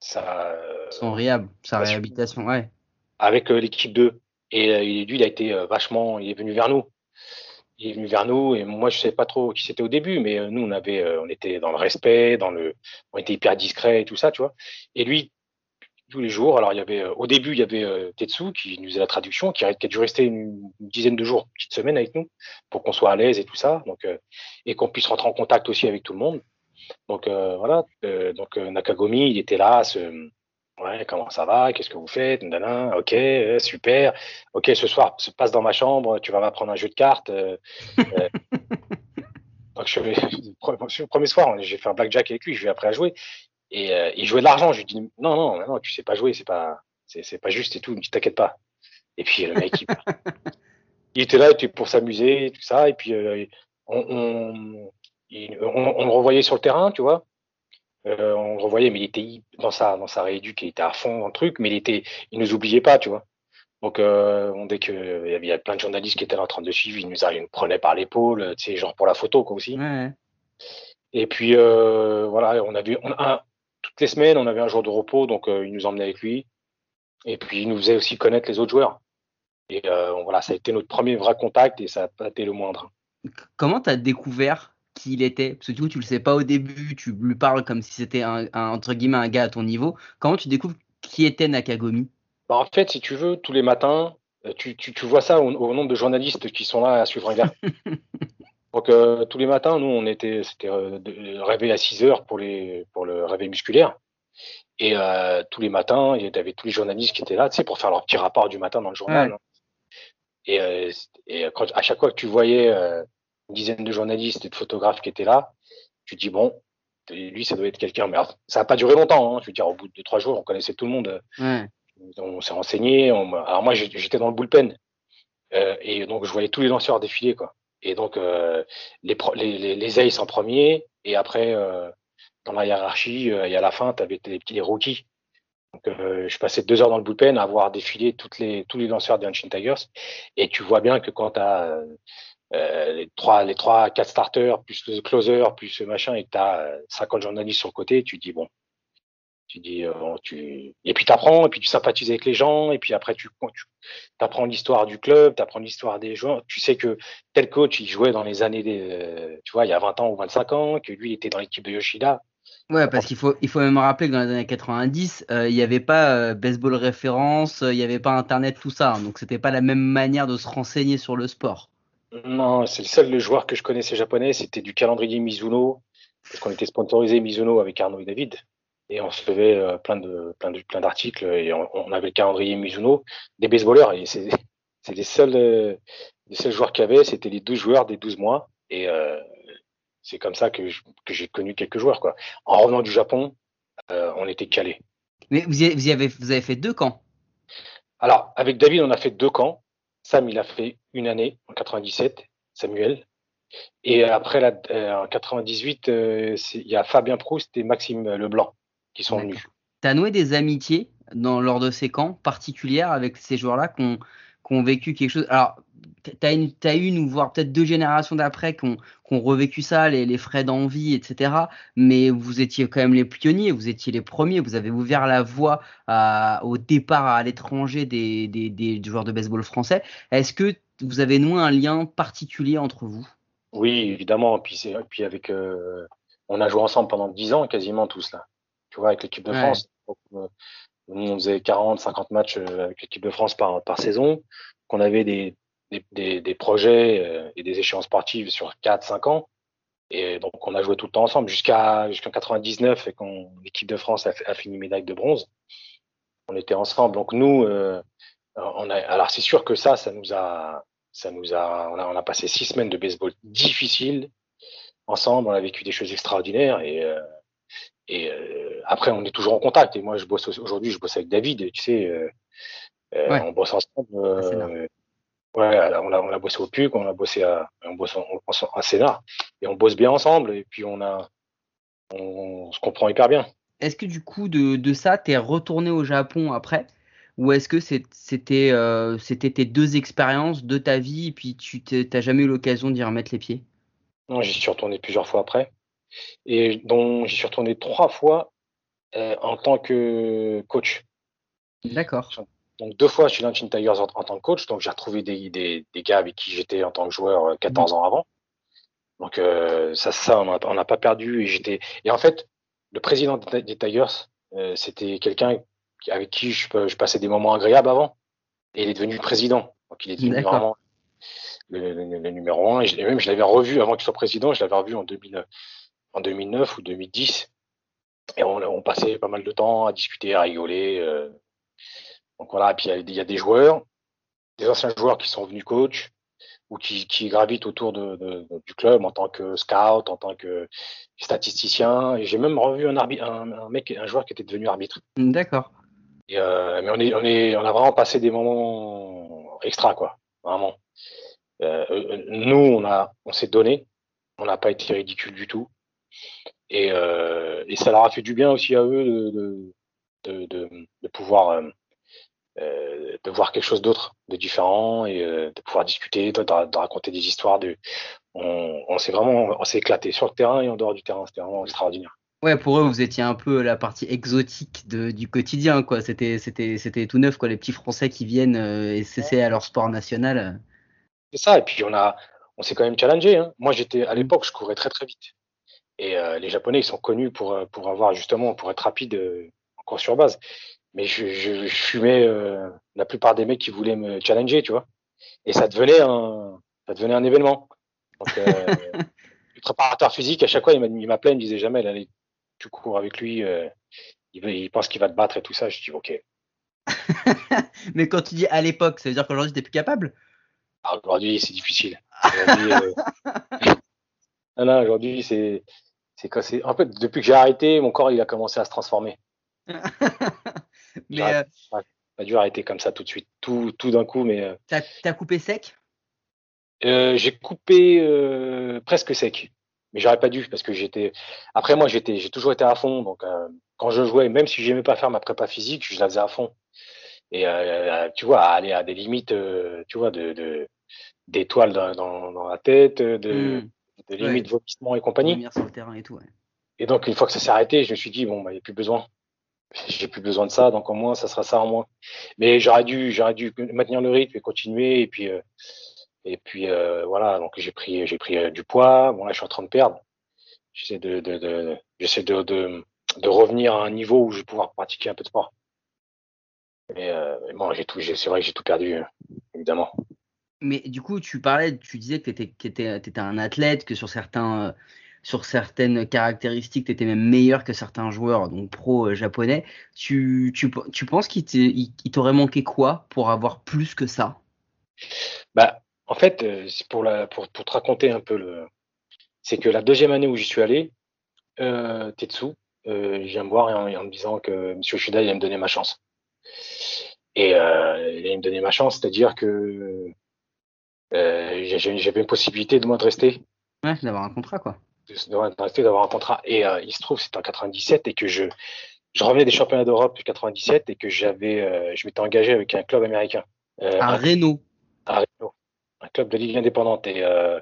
sa, Son réhab, sa réhabilitation, ouais avec l'équipe 2. Et lui, il a été vachement, il est venu vers nous. Est venu vers nous et moi je sais pas trop qui c'était au début, mais nous on avait, on était dans le respect, dans le, on était hyper discret et tout ça, tu vois. Et lui, tous les jours. Alors, il y avait, au début, il y avait Tetsu qui nous faisait la traduction, qui a, dû rester une, dizaine de jours, petite semaine avec nous, pour qu'on soit à l'aise et tout ça. Donc, et qu'on puisse rentrer en contact aussi avec tout le monde. Donc, voilà. donc, Nakagomi, il était là, Ouais, comment ça va? Qu'est-ce que vous faites? Ok, super. Ok, ce soir, se passe dans ma chambre, tu vas m'apprendre un jeu de cartes. Euh, euh. donc je le premier soir, j'ai fait un blackjack avec lui, je vais après à jouer. Et euh, il jouait de l'argent. Je lui dis non, non, non, tu sais pas jouer, c'est pas, c'est pas juste et tout, ne t'inquiète pas. Et puis le mec, il, était là, il était pour s'amuser, tout ça. Et puis on, on, on, le revoyait sur le terrain, tu vois. Euh, on le revoyait, mais il était dans sa dans sa rééduque, il était à fond dans le truc, mais il était, il nous oubliait pas, tu vois. Donc euh, on dès que il y avait plein de journalistes qui étaient là en train de suivre, il nous, nous prenait par l'épaule, tu sais, genre pour la photo quoi aussi. Et puis euh, voilà, on avait on, un, toutes les semaines, on avait un jour de repos, donc il nous emmenait avec lui. Et puis il nous faisait aussi connaître les autres joueurs. Et voilà, ça a été notre premier vrai contact et ça n'a pas été le moindre. Comment tu as découvert qui il était Parce que du coup, tu le sais pas au début, tu lui parles comme si c'était un, entre guillemets un gars à ton niveau. Comment tu découvres qui était Nakagomi bah, En fait, si tu veux, tous les matins, euh, tu, tu, tu vois ça au, nombre de journalistes qui sont là à suivre un gars. Donc euh, tous les matins, nous, on était, c'était euh, réveil à 6 heures pour les pour le réveil musculaire. Et euh, tous les matins, il y avait tous les journalistes qui étaient là, tu sais, pour faire leur petit rapport du matin dans le journal. Hein. Et, et quand, à chaque fois que tu voyais une dizaine de journalistes et de photographes qui étaient là. Tu dis, bon, lui, ça doit être quelqu'un. Mais ça n'a pas duré longtemps. Hein. Je veux dire, au bout de trois jours, on connaissait tout le monde. On s'est renseigné. Alors moi, j'étais dans le bullpen. Euh, et donc, je voyais tous les lanceurs défiler. Quoi. Et donc, euh, les, les, les, aces en premier. Et après, euh, dans la hiérarchie, et à la fin, tu avais les petits rookies. Donc, je passais deux heures dans le bullpen à voir défiler toutes les, tous les lanceurs des Hanshin Tigers. Et tu vois bien que quand tu as euh, les trois, les trois, quatre starters, plus le closer, plus le machin, et que tu as 50 journalistes sur le côté, tu dis bon, tu dis euh, tu et puis tu apprends, et puis tu sympathises avec les gens, et puis après tu, tu apprends l'histoire du club, tu apprends l'histoire des joueurs. Tu sais que tel coach, il jouait dans les années des, euh, tu vois, il y a 20 ans ou 25 ans, que lui, il était dans l'équipe de Yoshida. Ouais, parce qu'il faut, il faut même rappeler que dans les années 90, il n'y avait pas baseball référence, il n'y avait pas Internet, tout ça. Donc, c'était pas la même manière de se renseigner sur le sport. Non, c'est le seul joueur que je connaissais japonais, c'était du calendrier Mizuno, parce qu'on était sponsorisé Mizuno avec Arnaud et David, et on se faisait euh, plein de plein de plein d'articles et on, avait le calendrier Mizuno des baseballeurs et c'est c'est les seuls euh, les seuls joueurs qu'il y avait, c'était les 12 joueurs des 12 mois et euh, c'est comme ça que que j'ai connu quelques joueurs quoi. En revenant du Japon, on était calés. Mais vous, vous avez vous avez fait deux camps? Alors avec David, on a fait deux camps. Sam, il a fait une année en 97, Samuel. Et après, la, euh, en 98, euh, il y a Fabien Proust et Maxime Leblanc qui sont venus. Tu as noué des amitiés dans, lors de ces camps particulières avec ces joueurs-là qui ont, ont vécu quelque chose? Alors, tu as as une ou voire peut-être deux générations d'après qui ont, revécu ça, les, les frais d'envie, etc. Mais vous étiez quand même les pionniers, vous étiez les premiers, vous avez ouvert la voie au départ à l'étranger des, des, des, joueurs de baseball français. Est-ce que vous avez noué un lien particulier entre vous? Oui, évidemment. Puis, puis avec, euh, on a joué ensemble pendant dix ans quasiment tous là. Tu vois, avec l'équipe de France. Euh, on faisait 40, 50 matchs euh, avec l'équipe de France par, par saison. Qu'on avait des, des, des, projets et des échéances sportives sur 4-5 ans. Et donc, on a joué tout le temps ensemble jusqu'à jusqu'en 99 et quand l'équipe de France a, a, fini médaille de bronze. On était ensemble. Donc, nous, euh, on a, alors c'est sûr que ça, ça nous a, ça nous a, on a, on a passé six semaines de baseball difficiles ensemble. On a vécu des choses extraordinaires et, euh, et après, on est toujours en contact. Et moi, je bosse aujourd'hui, je bosse avec David. tu sais, Euh, Ouais. On bosse ensemble. Euh, ouais, on a, on a bossé au PUC, on a bossé à, on bosse en- à Sénart. Et on bosse bien ensemble. Et puis, on a, on, on se comprend hyper bien. Est-ce que du coup, de, de ça, t'es retourné au Japon après? Ou est-ce que c'était euh, tes deux expériences de ta vie et puis tu t'as jamais eu l'occasion d'y remettre les pieds? Non, j'y suis retourné plusieurs fois après. Et dont j'y suis retourné trois fois euh, en tant que coach. D'accord. Donc deux fois chez Lanchin Tigers en, en tant que coach. Donc j'ai retrouvé des, des, des gars avec qui j'étais en tant que joueur euh, 14 ans avant. Donc euh, ça, ça on n'a pas perdu. Et. Et en fait, le président des Tigers, c'était quelqu'un avec qui je, je passais des moments agréables avant. Et il est devenu président. Donc il est devenu vraiment le, le- le numéro un. Et je- et même je l'avais revu avant qu'il soit président. Je l'avais revu en 2009, en 2009 ou 2010. Et on, on passait pas mal de temps à discuter, à rigoler. euh. Donc voilà, et puis il y a- il y, a des joueurs, des anciens joueurs qui sont venus coach ou qui, qui gravitent autour de, de- de- du club en tant que scout, en tant que statisticien. Et j'ai même revu un, arbitre, un, un mec, un joueur qui était devenu arbitre. D'accord. Euh, mais on, a vraiment passé des moments extra, quoi. Vraiment. Euh, euh, nous, on, s'est donné. On n'a pas été ridicule du tout. Et, ça leur a fait du bien aussi à eux de, pouvoir de voir quelque chose d'autre, de différent et de pouvoir discuter, de, raconter des histoires. On, on s'est vraiment, on s'est éclaté sur le terrain et en dehors du terrain. C'était vraiment extraordinaire. Ouais, pour eux, vous étiez un peu la partie exotique de, du quotidien, quoi. C'était, c'était, c'était tout neuf, quoi. Les petits Français qui viennent euh, et s'essaient à leur sport national. C'est ça. Et puis on a, on s'est quand même challengé. Hein. Moi, j'étais à l'époque, je courais très très vite. Et euh, les Japonais, ils sont connus pour euh, pour avoir justement pour être rapide euh, en course sur base. Mais je, je, je fumais la plupart des mecs qui voulaient me challenger, tu vois. Et ça devenait un, ça devenait un événement. Donc, le préparateur physique, à chaque fois, il m'appelait, il me disait jamais, allez, tu cours avec lui, euh, il, veut- il pense qu'il va te battre et tout ça. Je dis, ok. Mais quand tu dis à l'époque, ça veut dire qu'aujourd'hui, t'es plus capable? Ah, Aujourd'hui, c'est difficile. Aujourd'hui, euh, non, non, aujourd'hui, c'est, c'est quoi, c'est, en fait, depuis que j'ai arrêté, mon corps, il a commencé à se transformer. Mais euh, Pas dû arrêter comme ça tout de suite, tout, tout d'un coup, mais euh, t'as, coupé sec? euh, j'ai coupé presque sec. Mais j'aurais pas dû parce que j'étais. Après moi, j'étais, j'ai toujours été à fond. Donc euh, quand je jouais, même si j'aimais pas faire ma prépa physique, je la faisais à fond. Et euh, tu vois, aller à des limites, euh, tu vois, de, d'étoiles dans, dans, dans la tête, de, Hmm. de limites vomissement et compagnie. sur le terrain et tout, ouais. Et donc une fois que ça s'est arrêté, je me suis dit bon, bah, il n'y a plus besoin. J'ai plus besoin de ça, donc au moins ça sera ça en moins. Mais j'aurais dû, j'aurais dû maintenir le rythme et continuer. Et puis, euh, et puis euh, voilà. Donc j'ai pris, j'ai pris euh, du poids. Bon là, je suis en train de perdre. J'essaie de, de, de j'essaie de, de, de revenir à un niveau où je vais pouvoir pratiquer un peu de sport. Mais, euh, mais bon, j'ai tout, c'est vrai que j'ai tout perdu, euh, évidemment. Mais du coup, tu parlais, tu disais que tu étais, un athlète, que sur, certains, euh, sur certaines caractéristiques, tu étais même meilleur que certains joueurs, donc pro japonais. Tu, tu, tu penses qu'il t'aurait manqué quoi pour avoir plus que ça? Bah, en fait, euh, pour, la, pour, pour te raconter un peu le. C'est que la deuxième année où j'y suis allé, euh, Tetsu, euh, il vient me voir et en, en me disant que M. Shida, il allait me donner ma chance. Et euh, il allait me donner ma chance, c'est-à-dire que euh, j'avais une possibilité de moi de rester, Ouais, d'avoir un contrat, quoi. de, de rester, d'avoir un contrat. Et il se trouve, c'était en 97 et que je, je revenais des championnats d'Europe en 97 et que j'avais, je m'étais engagé avec un club américain. À Renault. à Rio, un club de ligue indépendante. Et, euh,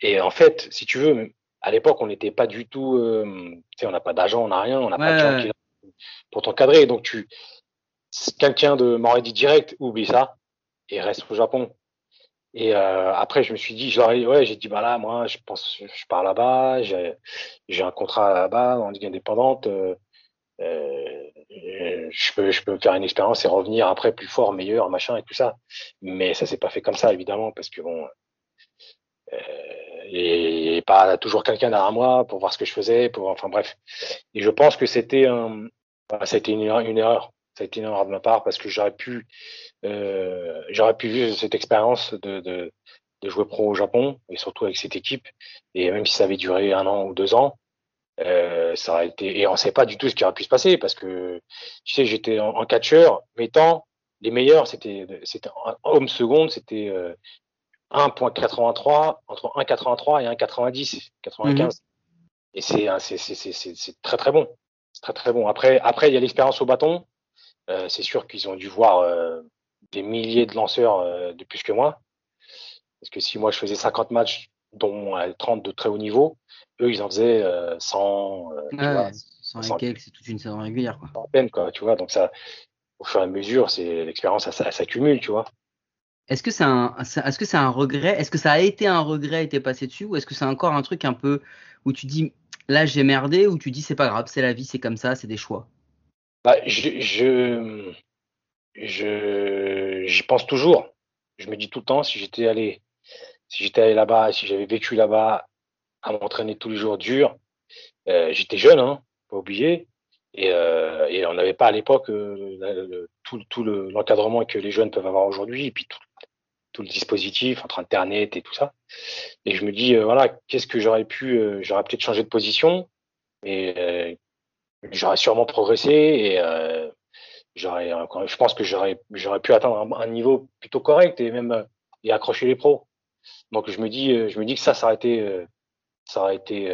et en fait, si tu veux, à l'époque, on n'était pas du tout, euh, tu sais, on n'a pas d'agent, on n'a rien, on n'a pas de gens qui pour t'encadrer. Donc tu, quelqu'un de m'aurait dit direct, oublie ça et reste au Japon. Et euh, après, je me suis dit, je leur ai- ouais, j'ai dit, bah là, moi, je pense, je pars là-bas, j'ai, j'ai un contrat là-bas en ligue indépendante. euh, je peux, je peux faire une expérience et revenir après plus fort, meilleur, machin et tout ça. Mais ça s'est pas fait comme ça, évidemment, parce que bon, euh, et, et pas toujours quelqu'un derrière moi pour voir ce que je faisais, pour, enfin bref. Et je pense que c'était un, ça a été une, une erreur. Ça a été une erreur de ma part parce que j'aurais pu, euh, j'aurais pu vivre cette expérience de, de, de jouer pro au Japon et surtout avec cette équipe. Et même si ça avait duré un an ou deux ans, euh, ça aurait été et on sait pas du tout ce qui aurait pu se passer parce que tu sais j'étais en, en catcheur mettant les meilleurs, c'était, c'était homme seconde, c'était euh, 1.83 entre 1.83 et 1.90, 95. Et c'est, c'est, c'est, c'est, c'est très très bon. Très très bon. Après, après il y a l'expérience au bâton. Euh, c'est sûr qu'ils ont dû voir euh, des milliers de lanceurs de plus que moi. Parce que si moi je faisais 50 matchs, dont 30 de très haut niveau, eux ils en faisaient 100. Ouais, vois, 100 et quelques, c'est toute une saison régulière. Quoi. En peine, quoi, tu vois. Donc ça, au fur et à mesure, c'est l'expérience, ça, ça, s'accumule, tu vois. Est-ce que c'est un, est-ce que c'est un regret? Est-ce que ça a été un regret et t'es passé dessus, ou est-ce que c'est encore un truc un peu où tu dis là j'ai merdé, ou tu dis c'est pas grave, c'est la vie, c'est comme ça, c'est des choix? Bah, je, je, je, j'y pense toujours. Je me dis tout le temps si j'étais allé, si j'étais allé là-bas, si j'avais vécu là-bas, à m'entraîner tous les jours dur. Euh, j'étais jeune, hein, pas oublier. Et, euh, et on n'avait pas à l'époque euh, tout, tout l'encadrement que les jeunes peuvent avoir aujourd'hui, et puis tout, tout, le dispositif entre Internet et tout ça. Et je me dis, euh, voilà, qu'est-ce que j'aurais pu, euh, j'aurais peut-être changé de position, et euh, j'aurais sûrement progressé, et j'aurais, je pense que j'aurais, j'aurais pu atteindre un, un, niveau plutôt correct et même et accrocher les pros. Donc je me dis, je me dis que ça, ça aurait été, ça aurait été,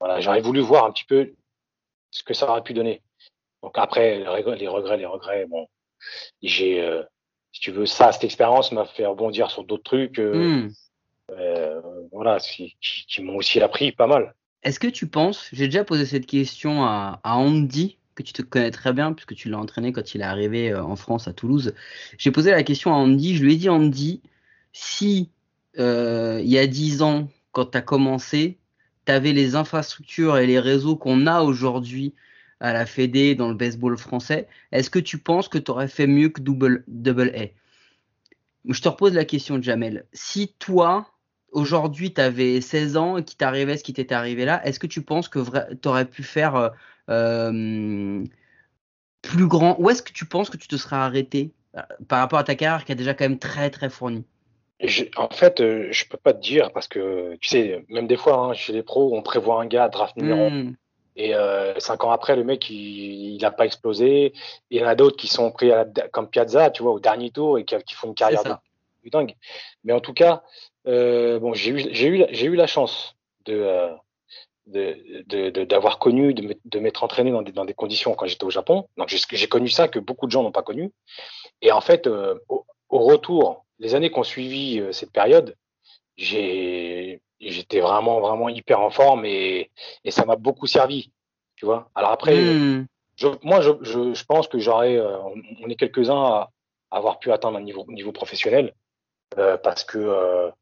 voilà, j'aurais voulu voir un petit peu ce que ça aurait pu donner. Donc après, les regrets, les regrets, bon, j'ai, euh, si tu veux, ça, cette expérience m'a fait rebondir sur d'autres trucs, euh, euh, voilà, qui, qui, m'ont aussi appris pas mal. Est-ce que tu penses, j'ai déjà posé cette question à, à Andy, que tu te connais très bien, puisque tu l'as entraîné quand il est arrivé euh, en France à Toulouse. J'ai posé la question à Andy, je lui ai dit, Andy, si euh, il y a dix ans, quand tu as commencé, tu avais les infrastructures et les réseaux qu'on a aujourd'hui à la Fédé dans le baseball français, est-ce que tu penses que tu aurais fait mieux que Double, A? Je te repose la question, Jamel. Si toi, aujourd'hui, tu avais 16 ans et qu'il t'arrivait ce qui t'était arrivé là, est-ce que tu penses que tu aurais pu faire euh, euh, plus grand? Où est-ce que tu penses que tu te serais arrêté par rapport à ta carrière qui a déjà quand même très très en fait, euh, je peux pas te dire parce que tu sais, même des fois hein, chez les pros, on prévoit un gars draft numéro mmh. et euh, cinq ans après, le mec il, il a pas explosé. Il y en a d'autres qui sont pris à la, comme Piazza, tu vois, au dernier tour et qui, qui font une carrière de, dingue. Mais en tout cas, euh, bon, j'ai eu j'ai eu j'ai eu la chance de euh, d'avoir de, de, connu, de m'être entraîné dans des, dans des conditions quand j'étais au Japon. Donc j'ai connu ça que beaucoup de gens n'ont pas connu. Et en fait, au, au, retour les années qui ont suivi euh, cette période, j'étais vraiment vraiment hyper en forme et, et ça m'a beaucoup servi tu vois. Alors après mmh. je, moi je, je, je, pense que j'aurais euh, on est quelques-uns à, avoir pu atteindre un niveau niveau professionnel euh, parce que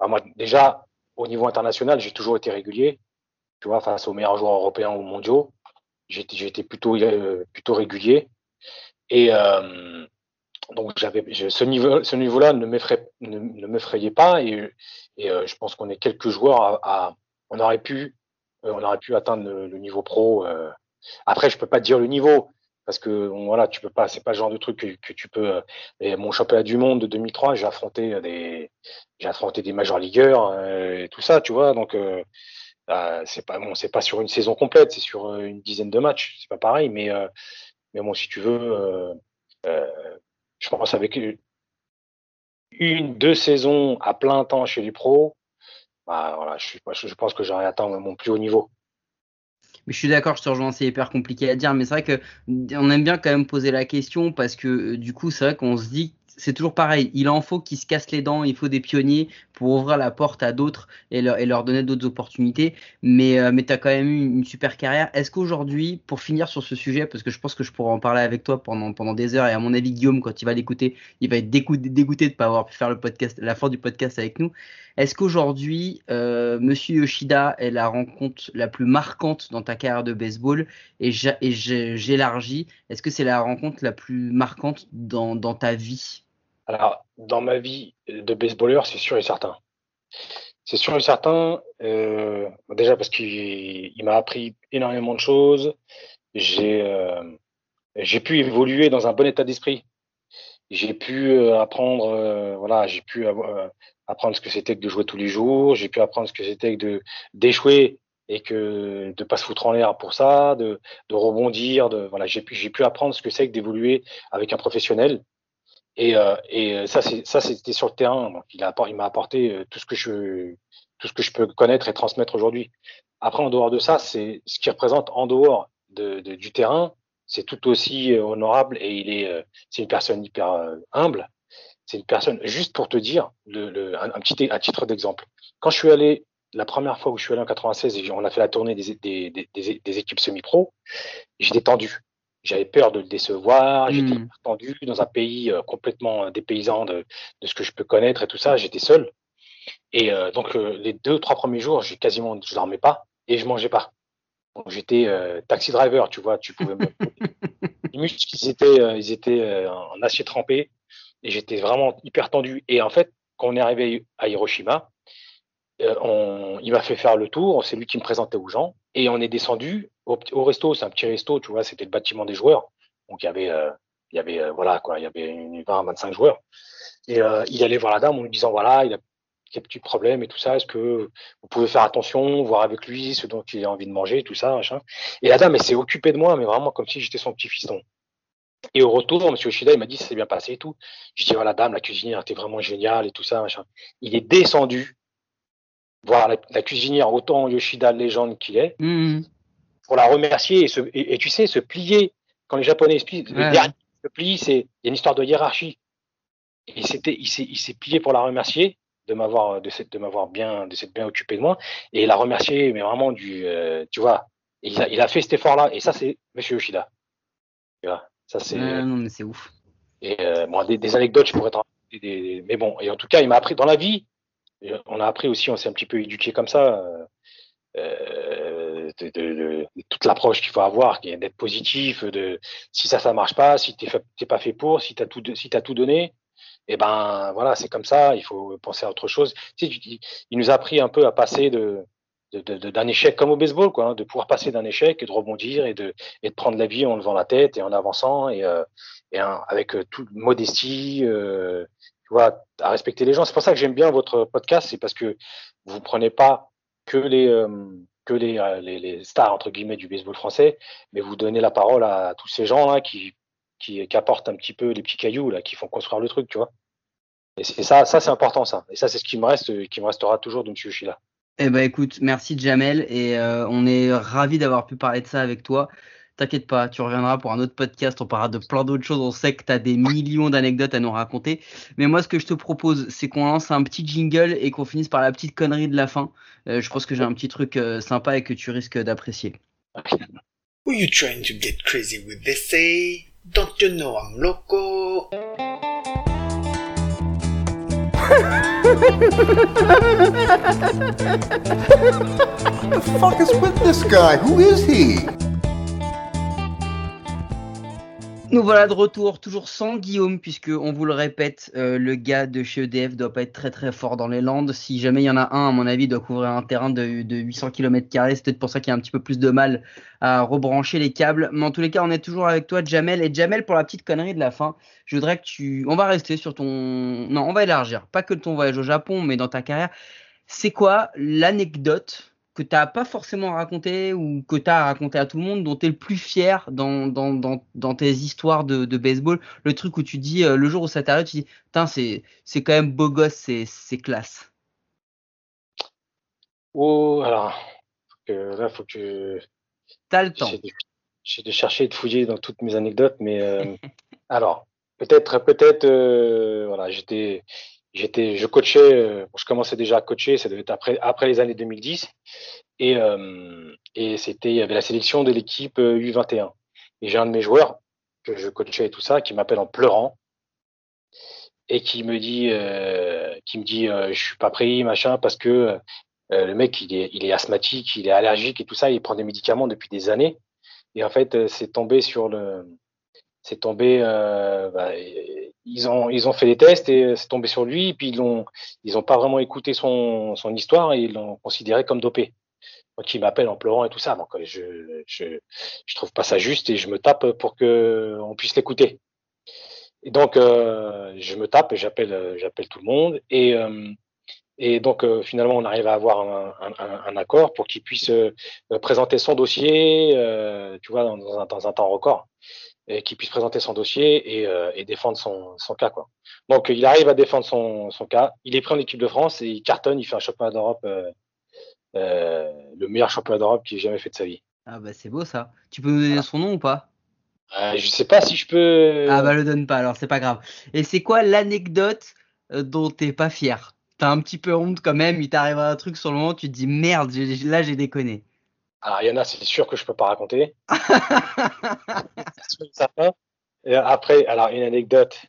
bah moi déjà au niveau international j'ai toujours été régulier tu vois face aux meilleurs joueurs européens ou mondiaux. J'ai été plutôt plutôt régulier. Et donc j'avais ce niveau ce niveau là ne m'effrayait ne, ne pas et, et euh, je pense qu'on est quelques joueurs à, à, on aurait pu euh, on aurait pu atteindre le, niveau pro euh. après je peux pas te dire le niveau parce que bon, voilà tu peux pas c'est pas le genre de truc que, tu peux et mon championnat du monde de 2003 j'ai affronté des j'ai affronté des major ligueurs et tout ça tu vois donc bah, c'est pas bon c'est pas sur une saison complète c'est sur une dizaine de matchs c'est pas pareil mais mais bon si tu veux euh, je pense avec une, deux saisons à plein temps chez les pros, bah, voilà, je, pense que j'aurais atteint mon plus haut niveau. Mais je suis d'accord, je te rejoins, c'est hyper compliqué à dire, mais c'est vrai que on aime bien quand même poser la question parce que du coup, c'est vrai qu'on se dit c'est toujours pareil. Il en faut qui se cassent les dents. Il faut des pionniers pour ouvrir la porte à d'autres et leur, donner d'autres opportunités. Mais, euh, mais tu as quand même eu une, super carrière. Est-ce qu'aujourd'hui, pour finir sur ce sujet, parce que je pense que je pourrais en parler avec toi pendant, des heures, et à mon avis, Guillaume, quand il va l'écouter, il va être dégoûté, de ne pas avoir pu faire le podcast, la fin du podcast avec nous. Est-ce qu'aujourd'hui, euh, Monsieur Yoshida est la rencontre la plus marquante dans ta carrière de baseball Et j'élargis. Est-ce que c'est la rencontre la plus marquante dans ta vie? Alors, dans ma vie de baseballeur, c'est sûr et certain. C'est sûr et certain, euh, déjà parce qu'il m'a appris énormément de choses. J'ai euh, j'ai pu évoluer dans un bon état d'esprit. J'ai pu euh, apprendre, voilà, j'ai pu apprendre ce que c'était que de jouer tous les jours. J'ai pu apprendre ce que c'était que d'échouer et que de pas se foutre en l'air pour ça, de, de rebondir. De voilà, j'ai pu j'ai pu apprendre ce que c'est que d'évoluer avec un professionnel Et, et ça, c'est ça, c'était sur le terrain. Donc, il a, il m'a apporté tout ce que je, tout ce que je peux connaître et transmettre aujourd'hui. Après, en dehors de ça, c'est ce qui représente en dehors de, de, du terrain, c'est tout aussi honorable et il est, c'est une personne hyper humble. C'est une personne, juste pour te dire, le, le un, petit, à titre d'exemple. Quand je suis allé la première fois où je suis allé en 96 et on a fait la tournée des, des, des, des équipes semi-pro, j'étais tendu. J'avais peur de le décevoir, j'étais mmh. tendu dans un pays euh, complètement dépaysant de, de, ce que je peux connaître et tout ça. J'étais seul. Et euh, donc euh, les deux, trois premiers jours, j'ai quasiment, je dormais pas et je mangeais pas. Donc j'étais euh, taxi driver, tu vois, tu pouvais me... les muscles, ils étaient, ils étaient en acier trempé et j'étais vraiment hyper tendu. Et en fait, quand on est arrivé à Hiroshima, euh, on, il m'a fait faire le tour, c'est lui qui me présentait aux gens, et on est descendu au, resto, c'est un petit resto, tu vois, c'était le bâtiment des joueurs, donc il y avait, euh, il y avait, euh, voilà quoi, il y avait une 20, 25 joueurs, et il allait voir la dame en lui disant voilà, il a des petits problèmes et tout ça, est-ce que vous pouvez faire attention, voir avec lui ce dont il a envie de manger, tout ça, machin. Et la dame, elle s'est occupée de moi, mais vraiment comme si j'étais son petit fiston. Et au retour, M. Oshida, il m'a dit, ça s'est bien passé et tout. Je dis, voilà, dame, la cuisinière était vraiment géniale et tout ça, machin. Il est descendu voir la, cuisinière, autant Yoshida légende qu'il est, mmh. Pour la remercier et, se, et, tu sais, se plier. Quand les Japonais se plient, le dernier se plie, c'est, il y a une histoire de hiérarchie. Et c'était, il s'est, il s'est plié pour la remercier de m'avoir, de, de m'avoir bien, de s'être bien occupé de moi et la remercier, mais vraiment du, euh, tu vois, il a, il a fait cet effort-là. Et ça, c'est Monsieur Yoshida. Tu vois, ça c'est. non, mais c'est ouf. Et euh, bon, des, des, anecdotes, je pourrais t'en mais bon, et en tout cas, il m'a appris dans la vie, on a appris aussi, on s'est un petit peu éduqué comme ça, euh, de, de, de, toute l'approche qu'il faut avoir, d'être positif, de si ça ça marche pas, si t'es pas fait pour, si t'as tout si as tout donné, et eh ben voilà, c'est comme ça, il faut penser à autre chose. Tu sais, il nous a appris un peu à passer de d'un échec comme au baseball, quoi, hein, de pouvoir passer d'un échec et de rebondir et de, et de prendre la vie en levant la tête et en avançant et, euh, et avec euh, toute modestie, euh, tu vois, à respecter les gens. C'est pour ça que j'aime bien votre podcast, c'est parce que vous prenez pas que les euh, que les, euh, les, stars entre guillemets du baseball français, mais vous donnez la parole à tous ces gens là qui, qui, qui apportent un petit peu les petits cailloux là, qui font construire le truc, tu vois. Et c'est ça, ça c'est important ça. Et ça c'est ce qui me reste, qui me restera toujours de Monsieur Yoshida. Eh ben écoute, merci Jamel et euh, on est ravi d'avoir pu parler de ça avec toi. T'inquiète pas, tu reviendras pour un autre podcast, on parlera de plein d'autres choses, on sait que tu as des millions d'anecdotes à nous raconter. Mais moi, ce que je te propose, c'est qu'on lance un petit jingle et qu'on finisse par la petite connerie de la fin. Euh, je pense que j'ai un petit truc euh, sympa et que tu risques d'apprécier. Who you trying to get crazy with? This? Don't you know I'm loco? the fuck is with this guy? Who is he? Nous voilà de retour, toujours sans Guillaume, puisque on vous le répète, euh, le gars de chez EDF doit pas être très très fort dans les Landes. Si jamais il y en a un, à mon avis, doit couvrir un terrain de, de 800 km. C'est peut-être pour ça qu'il y a un petit peu plus de mal à rebrancher les câbles. Mais en tous les cas, on est toujours avec toi, Jamel. Et Jamel, pour la petite connerie de la fin, je voudrais que tu. On va rester sur ton. Non, on va élargir. Pas que ton voyage au Japon, mais dans ta carrière. C'est quoi l'anecdote que tu n'as pas forcément raconté ou que tu as raconté à tout le monde, dont tu es le plus fier dans, dans, dans, dans tes histoires de, de, baseball Le truc où tu dis, euh, le jour où ça t'arrive, tu dis, c'est, c'est quand même beau gosse, c'est, c'est classe. Oh, alors, là, faut que. T'as le temps. J'ai de, chercher et de fouiller dans toutes mes anecdotes, mais euh, alors, peut-être, peut-être, euh, voilà, j'étais j'étais, je coachais, euh, je commençais déjà à coacher, ça devait être après, après les années 2010, et, euh, et c'était, il y avait la sélection de l'équipe U21. Euh, et j'ai un de mes joueurs que je coachais et tout ça, qui m'appelle en pleurant et qui me dit, euh, qui me dit, je suis pas pris, machin, parce que le mec, il est, il est asthmatique, il est allergique et tout ça, il prend des médicaments depuis des années. Et en fait, c'est tombé sur le, c'est tombé, euh, bah, ils ont ils ont fait des tests et c'est tombé sur lui. Et puis ils ont ils ont pas vraiment écouté son son histoire et ils l'ont considéré comme dopé. Donc il m'appelle en pleurant et tout ça. Donc je je je trouve pas ça juste et je me tape pour que on puisse l'écouter. Et donc euh, je me tape et j'appelle j'appelle tout le monde et euh, et donc finalement on arrive à avoir un, accord pour qu'il puisse présenter son dossier, tu vois, dans un temps record. Et qu'il puisse présenter son dossier et, euh, et défendre son, son cas. Quoi. Donc il arrive à défendre son, son cas. Il est pris en équipe de France et il cartonne. Il fait un championnat d'Europe, euh, euh, le meilleur championnat d'Europe qu'il ait jamais fait de sa vie. Ah bah c'est beau ça. Tu peux nous donner son nom ou pas? Je sais pas si je peux. Ah bah le donne pas alors, c'est pas grave. Et c'est quoi l'anecdote dont t'es pas fier? T'as un petit peu honte quand même, il t'arrive un truc sur le moment, tu te dis merde, là j'ai déconné. Alors il y en a, c'est sûr que je peux pas raconter. Et après, alors une anecdote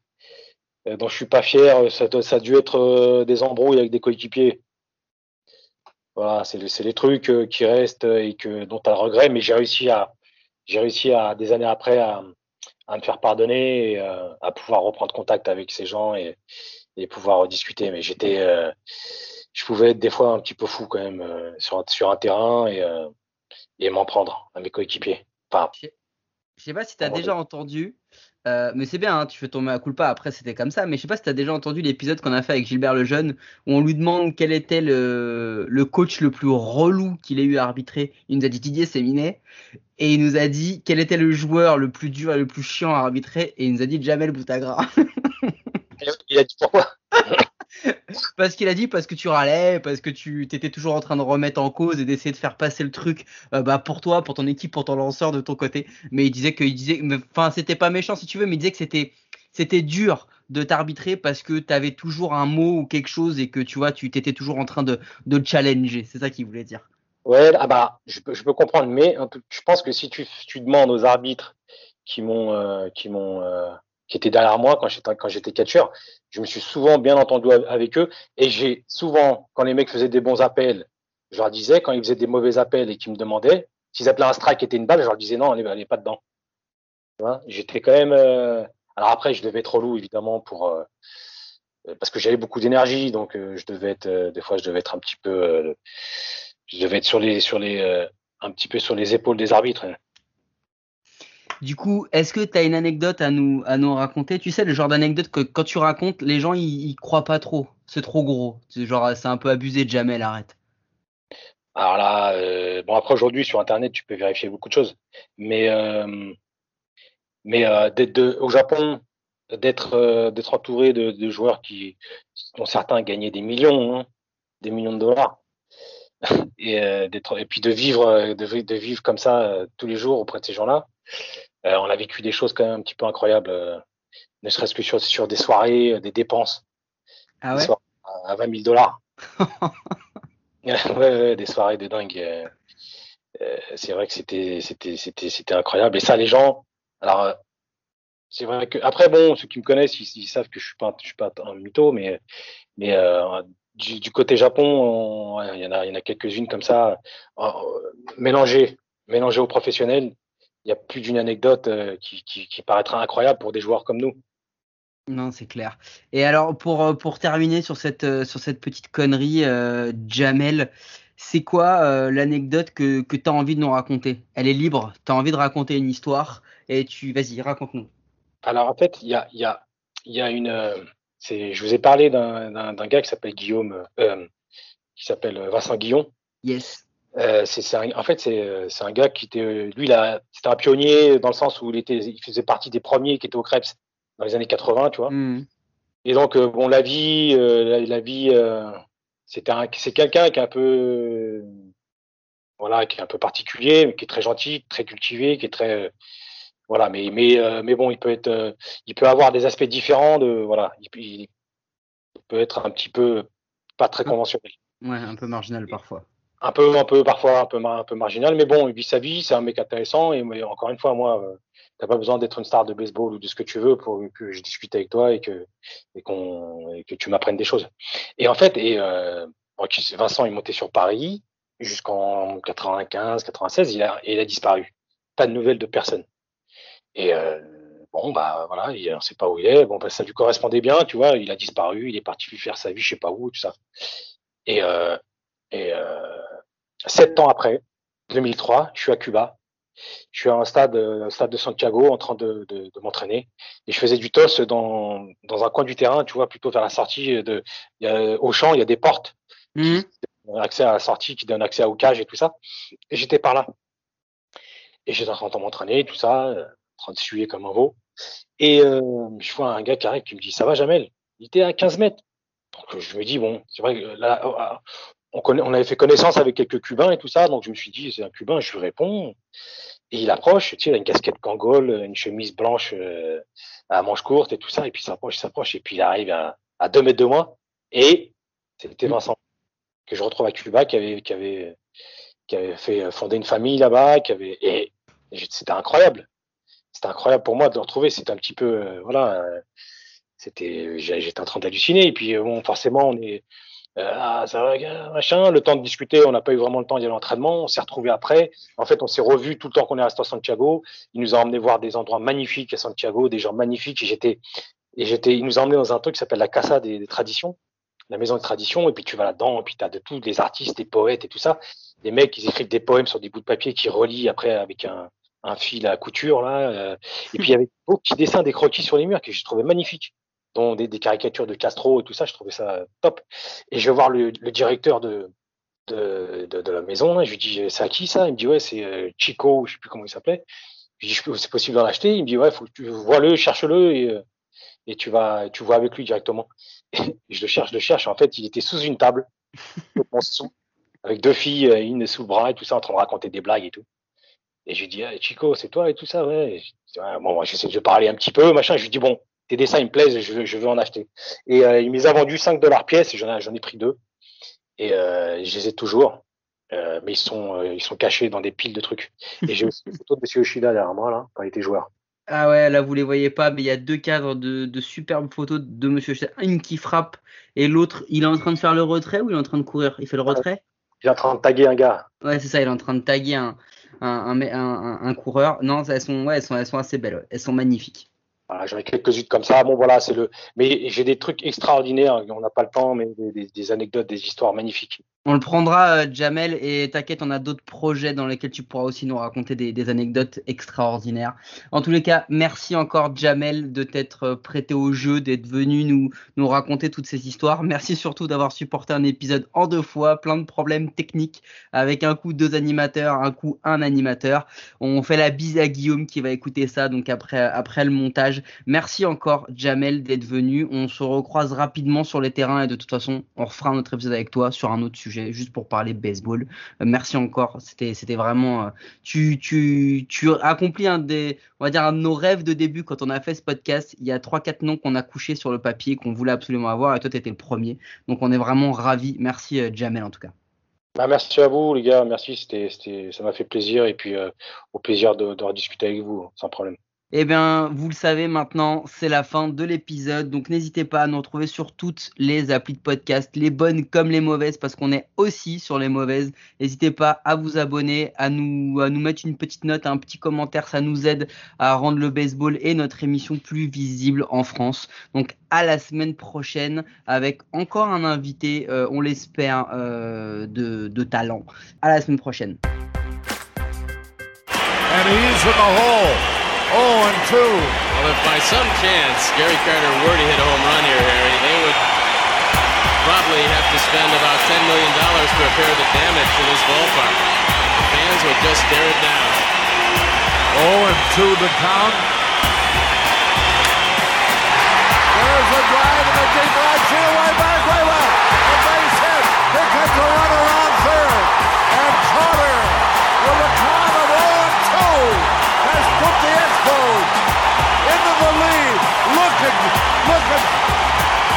euh, dont je suis pas fier, euh, ça, ça a dû être euh, des embrouilles avec des coéquipiers. Voilà, c'est le- c'est les trucs qui restent et que dont tu as le regret, mais j'ai réussi à j'ai réussi à des années après à, à me faire pardonner et euh, à pouvoir reprendre contact avec ces gens et, et pouvoir discuter. Mais j'étais euh, je pouvais être des fois un petit peu fou quand même euh, sur, un- sur un terrain et, et m'en prendre à mes coéquipiers. Enfin, Je sais pas si t'as Comment déjà entendu, euh, mais c'est bien, hein, tu fais tomber à culpa, après c'était comme ça, mais je sais pas si t'as déjà entendu l'épisode qu'on a fait avec Gilbert Lejeune, où on lui demande quel était le, le coach le plus relou qu'il ait eu à arbitrer. Il nous a dit Didier Séminet, et il nous a dit quel était le joueur le plus dur et le plus chiant à arbitrer, et il nous a dit Jamel Boutagra. il a dit pourquoi? parce qu'il a dit parce que tu râlais, parce que tu t'étais toujours en train de remettre en cause et d'essayer de faire passer le truc euh, bah, pour toi, pour ton équipe, pour ton lanceur de ton côté. Mais il disait que, il disait, enfin c'était pas méchant si tu veux, mais il disait que c'était c'était dur de t'arbitrer parce que tu avais toujours un mot ou quelque chose et que tu vois, tu t'étais toujours en train de, challenger. C'est ça qu'il voulait dire. Ouais, ah bah, je peux, comprendre, mais je pense que si tu, tu demandes aux arbitres qui m'ont, euh, euh, qui étaient derrière moi quand j'étais, quand j'étais catcheur, je me suis souvent bien entendu av- avec eux et j'ai souvent, quand les mecs faisaient des bons appels, je leur disais, quand ils faisaient des mauvais appels et qu'ils me demandaient, s'ils appelaient un strike était une balle, je leur disais non, elle est, elle est pas dedans. J'étais quand même, euh, alors après, je devais être relou, évidemment, pour, euh, parce que j'avais beaucoup d'énergie, donc euh, je devais être, des fois, je devais être un petit peu, je devais être sur les, sur les, un petit peu sur les épaules des arbitres. hein. Du coup, est-ce que tu as une anecdote à nous, à nous raconter? Tu sais, le genre d'anecdote que quand tu racontes, les gens ils, croient pas trop. C'est trop gros. C'est genre, c'est un peu abusé de Jamel, arrête. Alors là, euh, bon après aujourd'hui sur Internet, tu peux vérifier beaucoup de choses, mais euh, euh, au Japon, d'être entouré de, joueurs qui dont certains gagnaient des millions, hein, des millions de dollars, et d'être et puis de vivre de, vi- de vivre comme ça tous les jours auprès de ces gens-là. Euh, on a vécu des choses quand même un petit peu incroyables, euh, ne serait-ce que sur sur des soirées, euh, des dépenses Ah des ouais? soirées à 20 000 dollars. ouais, ouais, des soirées de dingue. euh, c'est vrai que c'était, c'était, c'était, c'était incroyable. Et ça, les gens. Alors, euh, c'est vrai que après, bon, ceux qui me connaissent, ils, ils savent que je suis pas, je suis pas un mytho, mais, mais euh, du, du côté Japon, il y en a, il y en a quelques-unes comme ça, mélangées, mélangées aux professionnels. Il y a plus d'une anecdote euh, qui, qui, qui paraîtra incroyable pour des joueurs comme nous. Non, c'est clair. Et alors, pour, euh, pour terminer sur cette, euh, sur cette petite connerie, euh, Jamel, c'est quoi euh, l'anecdote que, que tu as envie de nous raconter? Elle est libre, tu as envie de raconter une histoire, et tu, vas-y, raconte-nous. Alors en fait, il y a, y a, y a une. euh, c'est, je vous ai parlé d'un, gars qui s'appelle Guillaume, qui s'appelle Vincent Guillon. Yes. Euh, c'est, en fait, c'est, euh, c'est un gars qui était, euh, lui, là, c'était un pionnier dans le sens où il était, il faisait partie des premiers qui étaient au Krebs dans les années 80, tu vois. Hmm. Et donc, bon, la vie, la, la vie, c'est quelqu'un qui est un peu, voilà, qui est un peu particulier, mais qui est très gentil, très cultivé, qui est très, voilà, mais mais euh, mais bon, il peut être, euh, il peut avoir des aspects différents de, voilà, il, peut- il peut être un petit peu pas très conventionnel, Ouais, un peu marginal parfois. Un peu, un peu parfois un peu un peu marginal, mais bon, il vit sa vie, c'est un mec intéressant et encore une fois, moi. euh, T'as pas besoin d'être une star de baseball ou de ce que tu veux pour que je discute avec toi et que et qu'on et que tu m'apprennes des choses. Et en fait, et euh, Vincent est monté sur Paris jusqu'en 95, 96, il a il a disparu. Pas de nouvelles de personne. Et euh, bon bah voilà, il, sait pas où il est. Bon bah ça lui correspondait bien, tu vois. Il a disparu, il est parti faire sa vie, je sais pas où, tout ça. Et euh, et euh, sept ans après, 2003, je suis à Cuba. Je suis à un stade, euh, un stade de Santiago en train de, de, de m'entraîner et je faisais du toss dans, dans un coin du terrain, tu vois, plutôt vers la sortie de, il y a, au champ, il y a des portes, Hmm. accès à la sortie qui donne accès au cage et tout ça. Et j'étais par là. Et j'étais en train de m'entraîner, tout ça. en train de suer comme un veau. Et euh, je vois un gars qui arrive qui me dit Ça va, Jamel? Il était à 15 mètres. Donc je me dis Bon, c'est vrai que là, oh, ah, on, avait fait connaissance avec quelques Cubains et tout ça. Donc je me suis dit C'est un Cubain, je lui réponds. Et il approche, tu sais, il a une casquette Kangol, une chemise blanche euh, à manches courtes et tout ça. Et puis il s'approche, il s'approche. Et puis il arrive à, à deux mètres de moi. Et c'était Vincent que je retrouve à Cuba, qui avait, qui avait, qui avait fait fonder une famille là-bas, qui avait, et, c'était incroyable. C'était incroyable pour moi de le retrouver. C'était un petit peu, euh, voilà, euh, c'était, j'étais en train d'halluciner. Et puis, euh, bon, forcément, on est, ah, ça va, machin, le temps de discuter, on n'a pas eu vraiment le temps d'y aller à l'entraînement. On s'est retrouvé après. En fait, on s'est revu tout le temps qu'on est resté à Santiago. Il nous a emmené voir des endroits magnifiques à Santiago, des gens magnifiques. Et j'étais, et j'étais, il nous a emmené dans un truc qui s'appelle la Casa des, des Traditions la maison de tradition, et puis tu vas là-dedans, et puis tu as de tous les artistes, des poètes et tout ça. Des mecs, ils écrivent des poèmes sur des bouts de papier qui relient après avec un, fil à couture, là. Euh. et puis il y avait beaucoup petits dessins, des croquis sur les murs que je trouvais magnifiques, dont des, des, caricatures de Castro et tout ça, je trouvais ça top. Et je vais voir le, le directeur de, de, de, de, la maison, là, je lui dis, c'est à qui ça? Il me dit, ouais, c'est euh, Chico, je sais plus comment il s'appelait. Je lui dis, c'est possible d'en acheter Il me dit, ouais, faut que tu vois-le, cherche-le, et, euh, et tu vas, tu vois avec lui directement. je le cherche, je le cherche. En fait, il était sous une table, avec deux filles, euh, une sous le bras et tout ça, en train de raconter des blagues et tout. Et je lui dis, hey, Chico, c'est toi et tout ça, ouais. bon, moi, j'essaie de parler un petit peu, machin. Je lui dis, bon, tes dessins, ils me plaisent, je veux, je veux en acheter. Et euh, il m'y a vendu 5 dollars pièce, et j'en ai, pris deux. Et euh, je les ai toujours. Euh, mais ils sont, euh, ils sont cachés dans des piles de trucs. Et j'ai aussi une photo de Monsieur Yoshida derrière moi, là, quand il était joueur. Ah ouais, là vous les voyez pas, mais il y a deux cadres de, de superbes photos de Monsieur Yoshida. Une qui frappe et l'autre, il est en train de faire le retrait ou il est en train de courir? Il fait le retrait? Il est en train de taguer un gars. Ouais, c'est ça, il est en train de taguer un, un, un, coureur. Non, elles sont, ouais, elles sont, elles sont assez belles, elles sont magnifiques. Voilà, j'en ai quelques-unes comme ça. Bon, voilà, c'est le. Mais j'ai des trucs extraordinaires. On n'a pas le temps, mais des, anecdotes, des histoires magnifiques. On le prendra, euh, Jamel, et t'inquiète, on a d'autres projets dans lesquels tu pourras aussi nous raconter des, des, anecdotes extraordinaires. En tous les cas, merci encore, Jamel, de t'être euh, prêté au jeu, d'être venu nous, nous raconter toutes ces histoires. Merci surtout d'avoir supporté un épisode en deux fois, plein de problèmes techniques, avec un coup deux animateurs, un coup un animateur. On fait la bise à Guillaume qui va écouter ça, donc après, après le montage. Merci encore, Jamel, d'être venu. On se recroise rapidement sur les terrains et de toute façon, on refera un autre épisode avec toi sur un autre sujet juste pour parler baseball. Euh, merci encore, c'était vraiment euh, tu tu tu accomplis un des on va dire nos rêves de début quand on a fait ce podcast. Il y a trois quatre noms qu'on a couché sur le papier qu'on voulait absolument avoir et toi tu étais le premier. Donc on est vraiment ravi. Merci euh, Jamel en tout cas. Bah, merci à vous les gars, merci, c'était ça m'a fait plaisir et puis au plaisir de, de rediscuter avec vous sans problème. Eh bien, vous le savez maintenant, c'est la fin de l'épisode. Donc, n'hésitez pas à nous retrouver sur toutes les applis de podcast, les bonnes comme les mauvaises, parce qu'on est aussi sur les mauvaises. N'hésitez pas à vous abonner, à nous, à nous mettre une petite note, un petit commentaire. Ça nous aide à rendre le baseball et notre émission plus visible en France. Donc, à la semaine prochaine avec encore un invité, euh, on l'espère, euh, de, talent. À la semaine prochaine. 0 and 2. Well, if by some chance Gary Carter were to hit a home run here, Harry, they would probably have to spend about $10 million to repair the damage to this ballpark. The fans would just stare it down. 0 and 2 the count. There's a drive in the deep right field, way back, way well. A base hit. Here comes a runner on third. And Carter with a count of 0 and 2 has put the Expos into the lead. Look at, look at,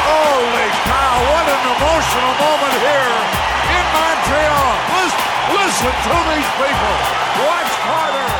holy cow, what an emotional moment here in Montreal. Listen, listen to these people. Watch Carter.